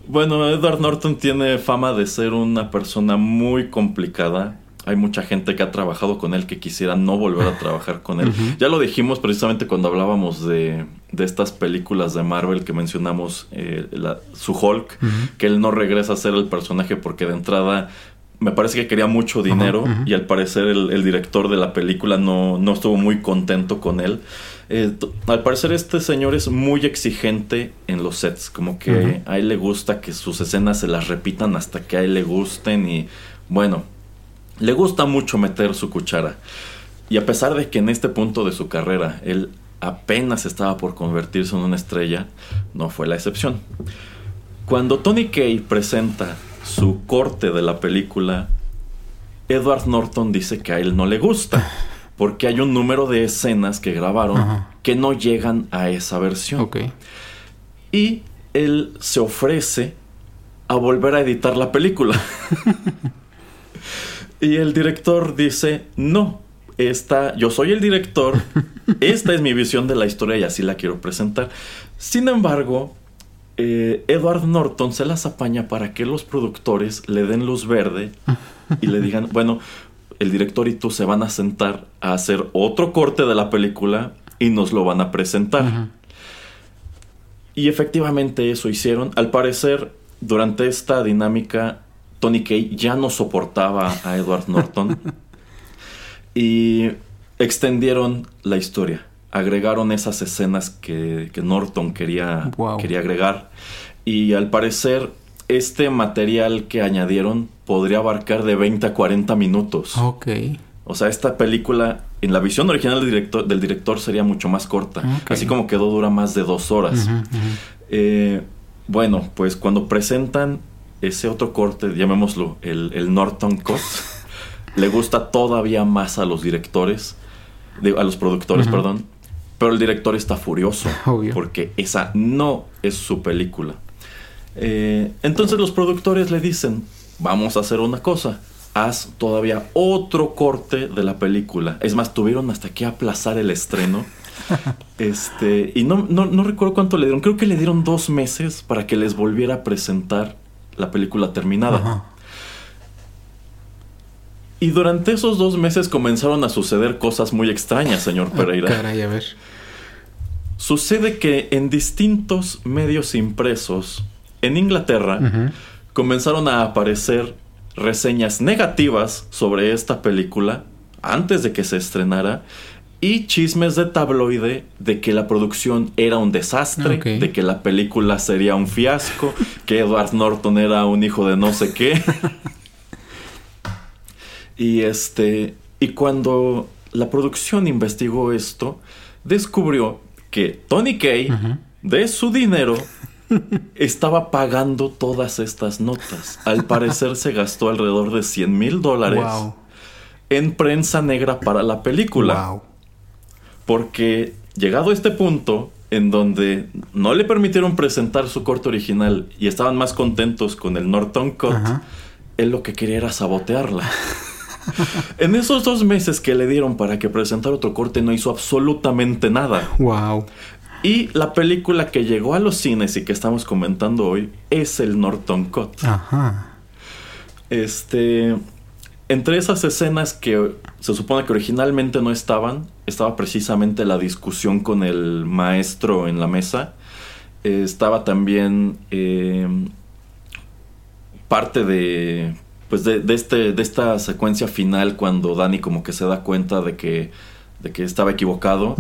bueno, Edward Norton tiene fama de ser una persona muy complicada. Hay mucha gente que ha trabajado con él que quisiera no volver a trabajar con él. Ya lo dijimos precisamente cuando hablábamos de, de estas películas de Marvel que mencionamos, eh, su Hulk, que él no regresa a ser el personaje porque de entrada me parece que quería mucho dinero y al parecer el, director de la película no, no estuvo muy contento con él. Eh, al parecer este señor es muy exigente en los sets, como que a él le gusta que sus escenas se las repitan hasta que a él le gusten y bueno, le gusta mucho meter su cuchara. Y a pesar de que en este punto de su carrera él apenas estaba por convertirse en una estrella, no fue la excepción. Cuando Tony Kay presenta su corte de la película, Edward Norton dice que a él no le gusta. Porque hay un número de escenas que grabaron que no llegan a esa versión. Y él se ofrece a volver a editar la película. y el director dice, no, esta, yo soy el director, esta es mi visión de la historia y así la quiero presentar. Sin embargo, eh, Edward Norton se las apaña para que los productores le den luz verde y le digan, bueno, el director y tú se van a sentar a hacer otro corte de la película y nos lo van a presentar. Y efectivamente eso hicieron. Al parecer, durante esta dinámica, Tony Kay ya no soportaba a Edward Norton y extendieron la historia agregaron esas escenas que, Norton quería, quería agregar. Y al parecer, este material que añadieron podría abarcar de 20 a 40 minutos. Ok. O sea, esta película, en la visión original del director, del director sería mucho más corta. Así como quedó, dura más de dos horas. Eh, bueno, pues cuando presentan ese otro corte, llamémoslo el, Norton Cut, le gusta todavía más a los directores, a los productores, perdón, pero el director está furioso porque esa no es su película. Eh, entonces los productores le dicen, vamos a hacer una cosa, haz todavía otro corte de la película. Es más, tuvieron hasta que aplazar el estreno. este, y no, no, recuerdo cuánto le dieron, creo que le dieron dos meses para que les volviera a presentar la película terminada. Y durante esos dos meses comenzaron a suceder cosas muy extrañas, señor ah, Pereira. caray, a ver. Sucede que en distintos medios impresos en Inglaterra comenzaron a aparecer reseñas negativas sobre esta película antes de que se estrenara y chismes de tabloide de que la producción era un desastre, de que la película sería un fiasco, que Edward Norton era un hijo de no sé qué. y este y cuando la producción investigó esto, descubrió que Tony Kay, de su dinero, estaba pagando todas estas notas. Al parecer se gastó alrededor de 100 mil dólares en prensa negra para la película. Porque llegado a este punto, en donde no le permitieron presentar su corte original y estaban más contentos con el Norton Cut, él lo que quería era sabotearla. en esos dos meses que le dieron para que presentara otro corte no hizo absolutamente nada. Wow. Y la película que llegó a los cines y que estamos comentando hoy es el Norton Cut. Ajá. Este. Entre esas escenas que se supone que originalmente no estaban, estaba precisamente la discusión con el maestro en la mesa. estaba también eh, parte de pues de, este, de esta secuencia final cuando Dani como que se da cuenta de que, de que estaba equivocado.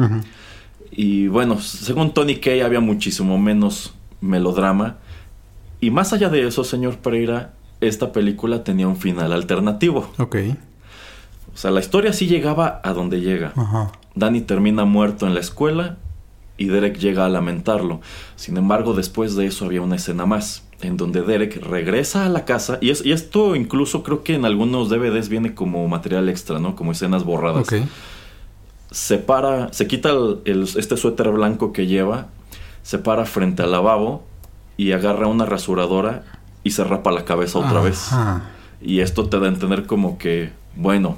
Y bueno, según Tony Kay había muchísimo menos melodrama. Y más allá de eso, señor Pereira, esta película tenía un final alternativo. Ok. O sea, la historia sí llegaba a donde llega. Danny termina muerto en la escuela y Derek llega a lamentarlo. Sin embargo, después de eso había una escena más en donde Derek regresa a la casa, y, esto incluso creo que en algunos DVDs viene como material extra, ¿no? Como escenas borradas. se para, se quita este suéter blanco que lleva, se para frente al lavabo y agarra una rasuradora y se rapa la cabeza otra vez. Y esto te da a entender como que, bueno,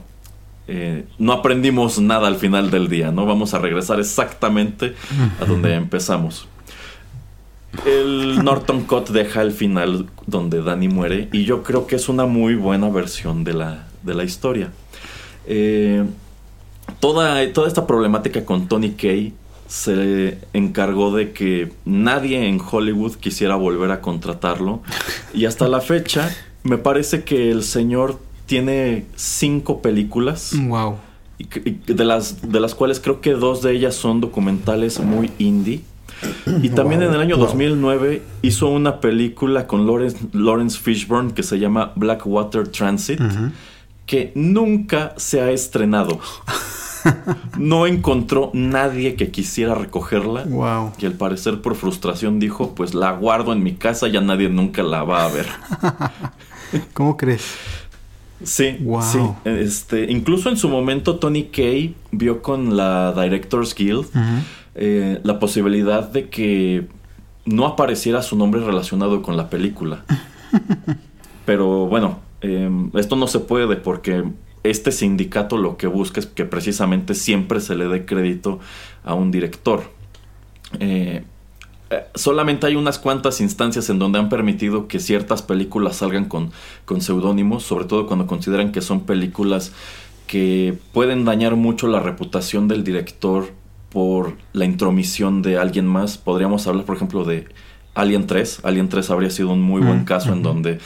eh, no aprendimos nada al final del día, ¿no? Vamos a regresar exactamente a donde empezamos. El Norton Cut deja el final donde Danny muere y yo creo que es una muy buena versión de la, de la historia. Eh, toda, toda esta problemática con Tony Kay se encargó de que nadie en Hollywood quisiera volver a contratarlo y hasta la fecha me parece que el señor tiene cinco películas. Wow. De las, de las cuales creo que dos de ellas son documentales muy indie. Y también en el año 2009 hizo una película con Lawrence, Lawrence Fishburne que se llama Blackwater Transit, que nunca se ha estrenado. no encontró nadie que quisiera recogerla. Wow. Y al parecer por frustración dijo, pues la guardo en mi casa, ya nadie nunca la va a ver. ¿Cómo crees? Sí, sí. Este, incluso en su momento Tony Kay vio con la Directors Guild eh, la posibilidad de que no apareciera su nombre relacionado con la película. Pero bueno, em, esto no se puede porque este sindicato lo que busca es que precisamente siempre se le dé crédito a un director. Eh, eh, solamente hay unas cuantas instancias en donde han permitido que ciertas películas salgan con, con seudónimos, sobre todo cuando consideran que son películas que pueden dañar mucho la reputación del director por la intromisión de alguien más. Podríamos hablar, por ejemplo, de Alien 3. Alien 3 habría sido un muy buen mm, caso en donde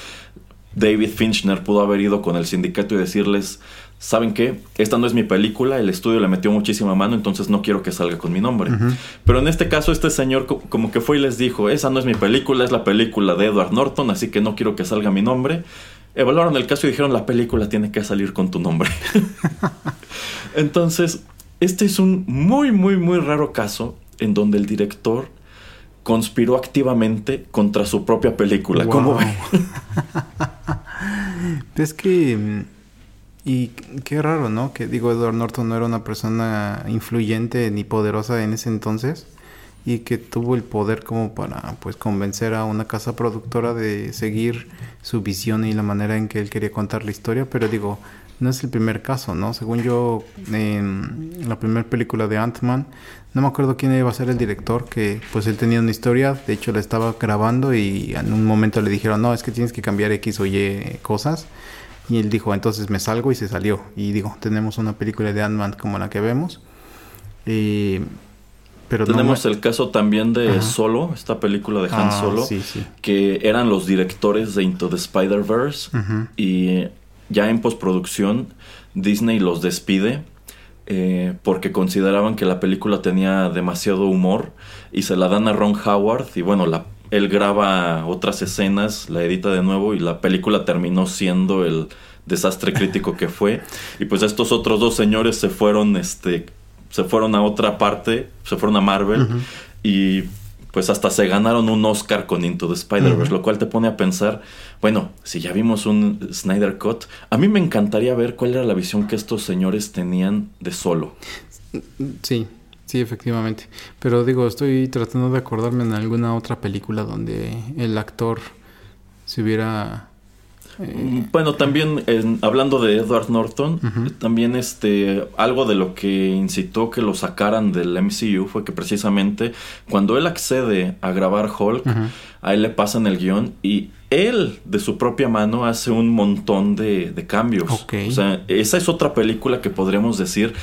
David Finchner pudo haber ido con el sindicato y decirles, ¿saben qué? Esta no es mi película, el estudio le metió muchísima mano, entonces no quiero que salga con mi nombre. Pero en este caso este señor como que fue y les dijo, esa no es mi película, es la película de Edward Norton, así que no quiero que salga mi nombre. Evaluaron el caso y dijeron, la película tiene que salir con tu nombre. entonces, este es un muy, muy, muy raro caso en donde el director conspiró activamente contra su propia película. ¿Cómo es que mm, y qué raro, ¿no? Que digo, Edward Norton no era una persona influyente ni poderosa en ese entonces y que tuvo el poder como para pues convencer a una casa productora de seguir su visión y la manera en que él quería contar la historia, pero digo, no es el primer caso, ¿no? Según yo, en la primera película de Ant-Man, no me acuerdo quién iba a ser el director, que pues él tenía una historia, de hecho la estaba grabando y en un momento le dijeron, no, es que tienes que cambiar X o Y cosas. Y él dijo, entonces me salgo y se salió. Y digo, tenemos una película de Ant-Man como la que vemos. pero tenemos el caso también de Solo, esta película de Han ah, Solo, que eran los directores de Into the Spider-Verse. Y ya en postproducción, Disney los despide. Eh, porque consideraban que la película tenía demasiado humor y se la dan a Ron Howard y bueno, la él graba otras escenas, la edita de nuevo y la película terminó siendo el desastre crítico que fue. Y pues estos otros dos señores se fueron, este, se fueron a otra parte, se fueron a Marvel y pues hasta se ganaron un Oscar con Into the Spider-Verse, lo cual te pone a pensar, bueno, si ya vimos un Snyder Cut, a mí me encantaría ver cuál era la visión que estos señores tenían de solo. Sí, Sí, efectivamente. Pero digo, estoy tratando de acordarme en alguna otra película donde el actor se hubiera... Eh, bueno, también hablando de Edward Norton, también este algo de lo que incitó que lo sacaran del MCU fue que precisamente cuando él accede a grabar Hulk, a él le pasan el guion y él de su propia mano hace un montón de, de cambios. O sea, esa es otra película que podríamos decir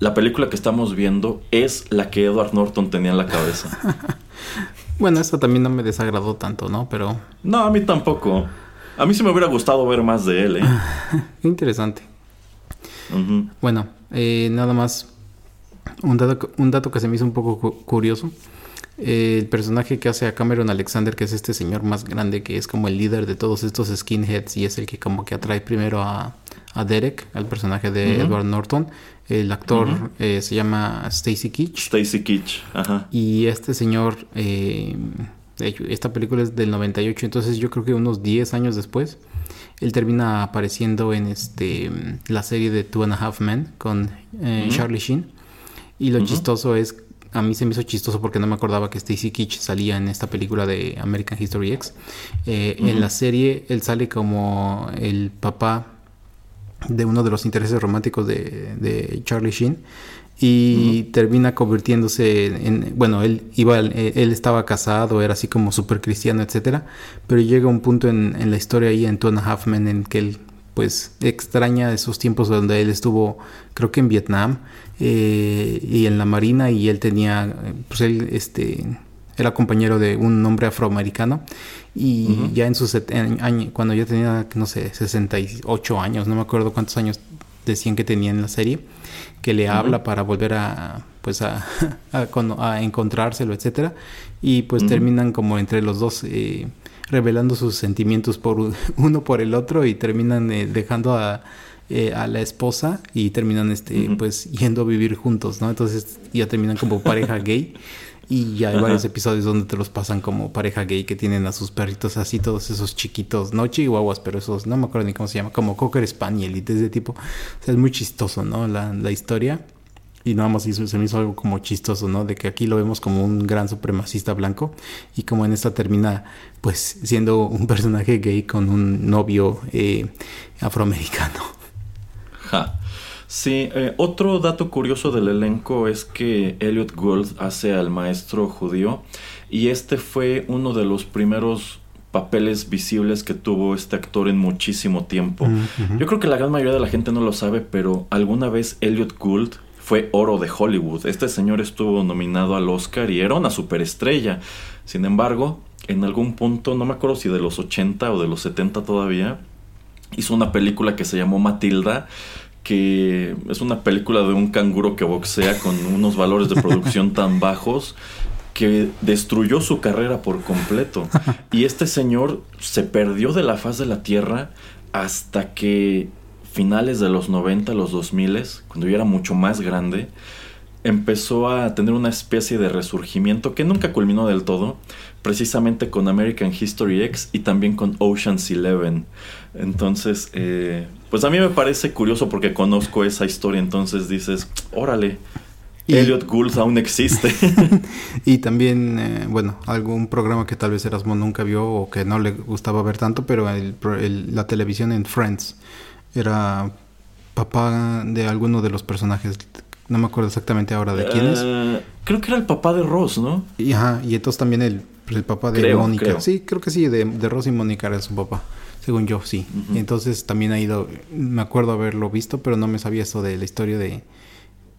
la película que estamos viendo es la que Edward Norton tenía en la cabeza. bueno, eso también no me desagradó tanto, ¿no? Pero... No, a mí tampoco. A mí sí me hubiera gustado ver más de él, ¿eh? Interesante. Bueno, eh, nada más un dato, un dato que se me hizo un poco curioso. el personaje que hace a Cameron Alexander, que es este señor más grande, que es como el líder de todos estos skinheads y es el que como que atrae primero a, a Derek, al personaje de Edward Norton. El actor eh, se llama Stacy Keach. Stacy Keach, ajá. Y este señor, eh, esta película es del 98, entonces yo creo que unos 10 años después, él termina apareciendo en este la serie de Two and a Half Men con eh, Charlie Sheen. Y lo chistoso es, a mí se me hizo chistoso porque no me acordaba que Stacy Kitch salía en esta película de American History X. Eh, en la serie él sale como el papá de uno de los intereses románticos de, de Charlie Sheen y termina convirtiéndose en, bueno, él iba, eh, él estaba casado, era así como súper cristiano, etcétera, pero llega un punto en, en, la historia ahí en Two and a Half Men en que él pues extraña esos tiempos donde él estuvo, creo que en Vietnam eh, y en la marina y él tenía, pues él este era compañero de un hombre afroamericano y ya en sus cuando ya tenía, no sé, 68 años, no me acuerdo cuántos años decían que tenía en la serie, que le habla para volver a pues a, a, encontrárselo, etcétera, y pues terminan como entre los dos eh, revelando sus sentimientos por uno por el otro y terminan eh, dejando a, eh, a la esposa y terminan este pues yendo a vivir juntos, ¿no? Entonces ya terminan como pareja gay. Y ya hay varios episodios donde te los pasan como pareja gay que tienen a sus perritos así, todos esos chiquitos, no chihuahuas, pero esos, no me acuerdo ni cómo se llama, como Cocker Spaniel y de ese tipo. O sea, es muy chistoso, ¿no? La, la historia. Y nada más se me hizo algo como chistoso, ¿no? De que aquí lo vemos como un gran supremacista blanco y como en esta termina pues siendo un personaje gay con un novio eh, afroamericano. Ja. Sí, eh, otro dato curioso del elenco es que Elliot Gould hace al maestro judío y este fue uno de los primeros papeles visibles que tuvo este actor en muchísimo tiempo. Yo creo que la gran mayoría de la gente no lo sabe, pero alguna vez Elliot Gould fue oro de Hollywood. Este señor estuvo nominado al Oscar y era una superestrella. Sin embargo, en algún punto, no me acuerdo si de los 80 o de los 70 todavía, hizo una película que se llamó Matilda que es una película de un canguro que boxea con unos valores de producción tan bajos que destruyó su carrera por completo. Y este señor se perdió de la faz de la tierra hasta que finales de los 90, los 2000, cuando yo era mucho más grande, empezó a tener una especie de resurgimiento que nunca culminó del todo, precisamente con American History X y también con Ocean's Eleven. Entonces, eh, pues a mí me parece curioso porque conozco esa historia, entonces dices, órale. Elliot Gould aún existe. y también, eh, bueno, algún programa que tal vez Erasmo nunca vio o que no le gustaba ver tanto, pero la televisión en Friends era papá de alguno de los personajes no me acuerdo exactamente ahora de quién es. Eh, creo que era el papá de Ross, ¿no? Y, ajá, y entonces también el, el papá de Mónica. Sí, creo que sí, de, de, Ross y Mónica era su papá. Según yo, sí. entonces también ha ido, me acuerdo haberlo visto, pero no me sabía eso de la historia de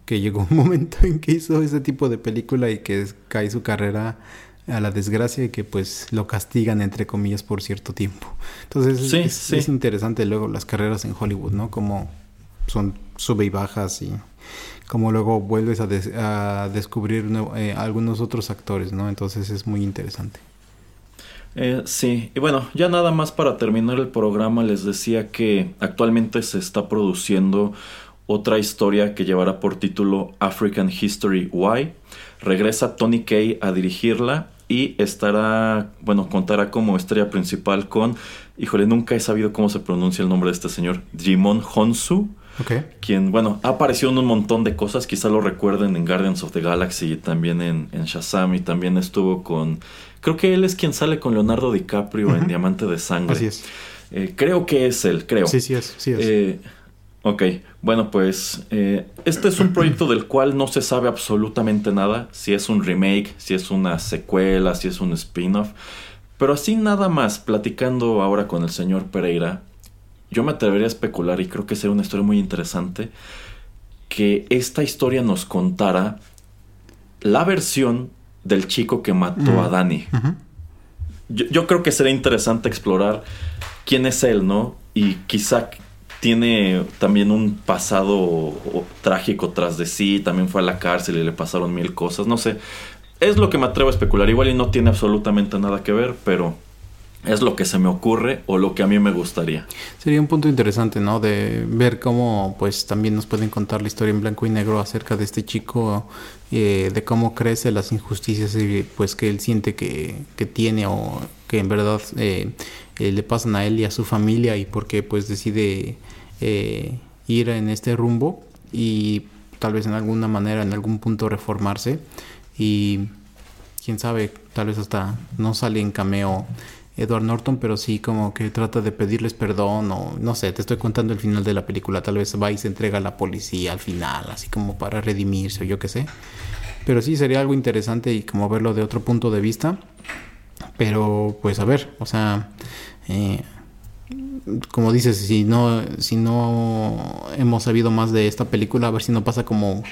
que llegó un momento en que hizo ese tipo de película y que cae su carrera a la desgracia y que pues lo castigan entre comillas por cierto tiempo. Entonces es, es, interesante luego las carreras en Hollywood, ¿no? Como son sube y bajas y como luego vuelves a, descubrir eh, algunos otros actores, ¿no? Entonces es muy interesante. Eh, sí, y bueno, ya nada más para terminar el programa les decía que actualmente se está produciendo otra historia que llevará por título African History Why. Regresa Tony Kay a dirigirla y estará, bueno, contará como estrella principal con, híjole, nunca he sabido cómo se pronuncia el nombre de este señor, Jimon Honsu quien, bueno, ha aparecido en un montón de cosas. Quizá lo recuerden en Guardians of the Galaxy y también en, Shazam. Y también estuvo con. Creo que él es quien sale con Leonardo DiCaprio en Diamante de Sangre. Así es. Eh, creo que es él, creo. Sí, sí es. Sí es. Eh, ok, bueno, pues eh, este es un proyecto del cual no se sabe absolutamente nada. Si es un remake, si es una secuela, si es un spin-off. Pero así nada más, platicando ahora con el señor Pereira, yo me atrevería a especular, y creo que sería una historia muy interesante, que esta historia nos contara la versión del chico que mató a Dani. yo, creo que sería interesante explorar quién es él, ¿no? Y quizá tiene también un pasado trágico tras de sí, también fue a la cárcel y le pasaron mil cosas, no sé. Es lo que me atrevo a especular. Igual y no tiene absolutamente nada que ver, pero es lo que se me ocurre o lo que a mí me gustaría. Sería un punto interesante, ¿no? De ver cómo, pues, también nos pueden contar la historia en blanco y negro acerca de este chico, eh, de cómo crece las injusticias, pues, que él siente que, que tiene o que en verdad eh, eh, le pasan a él y a su familia y por qué, pues, decide ir en este rumbo y tal vez en alguna manera, en algún punto reformarse y quién sabe, tal vez hasta no sale en cameo Edward Norton, pero sí como que trata de pedirles perdón o no sé, te estoy contando el final de la película, tal vez va y se entrega a la policía al final, así como para redimirse o yo qué sé. Pero sí sería algo interesante y como verlo de otro punto de vista. Pero pues a ver, o sea, eh, como dices, si no, si no hemos sabido más de esta película, a ver si no pasa como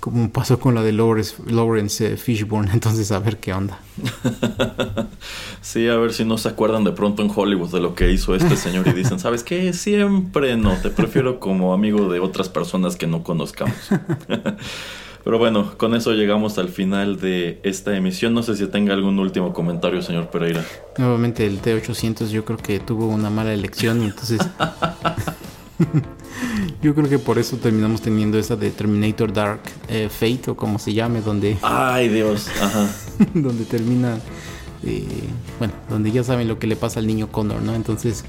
como pasó con la de Lawrence, Lawrence eh, Fishburne, entonces a ver qué onda. sí, a ver si no se acuerdan de pronto en Hollywood de lo que hizo este señor y dicen, ¿sabes qué? Siempre no, te prefiero como amigo de otras personas que no conozcamos. Pero bueno, con eso llegamos al final de esta emisión. No sé si tenga algún último comentario, señor Pereira. Nuevamente el T800 yo creo que tuvo una mala elección y entonces... Yo creo que por eso terminamos teniendo esa de Terminator Dark eh, Fate o como se llame, donde... Ay Dios, ajá. donde termina... Eh, bueno, donde ya saben lo que le pasa al niño Connor, ¿no? Entonces...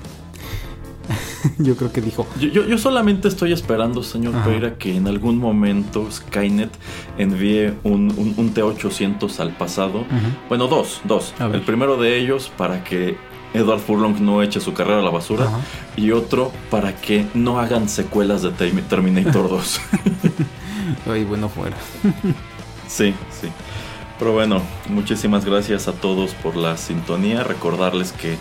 yo creo que dijo... Yo, solamente estoy esperando, señor Pereira, que en algún momento Skynet envíe un, un, T-800 al pasado. Bueno, dos, dos. El primero de ellos para que Edward Furlong no eche su carrera a la basura. Y otro para que no hagan secuelas de Terminator 2. Ay, bueno fuera. sí, sí. Pero bueno, muchísimas gracias a todos por la sintonía. Recordarles que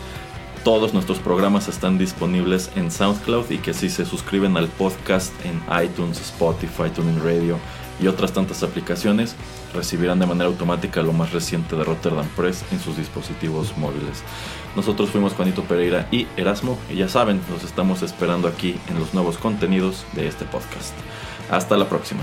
todos nuestros programas están disponibles en SoundCloud y que si se suscriben al podcast en iTunes, Spotify, TuneIn Radio y otras tantas aplicaciones, recibirán de manera automática lo más reciente de Rotterdam Press en sus dispositivos móviles. Nosotros fuimos Juanito Pereira y Erasmo y ya saben, los estamos esperando aquí en los nuevos contenidos de este podcast. Hasta la próxima.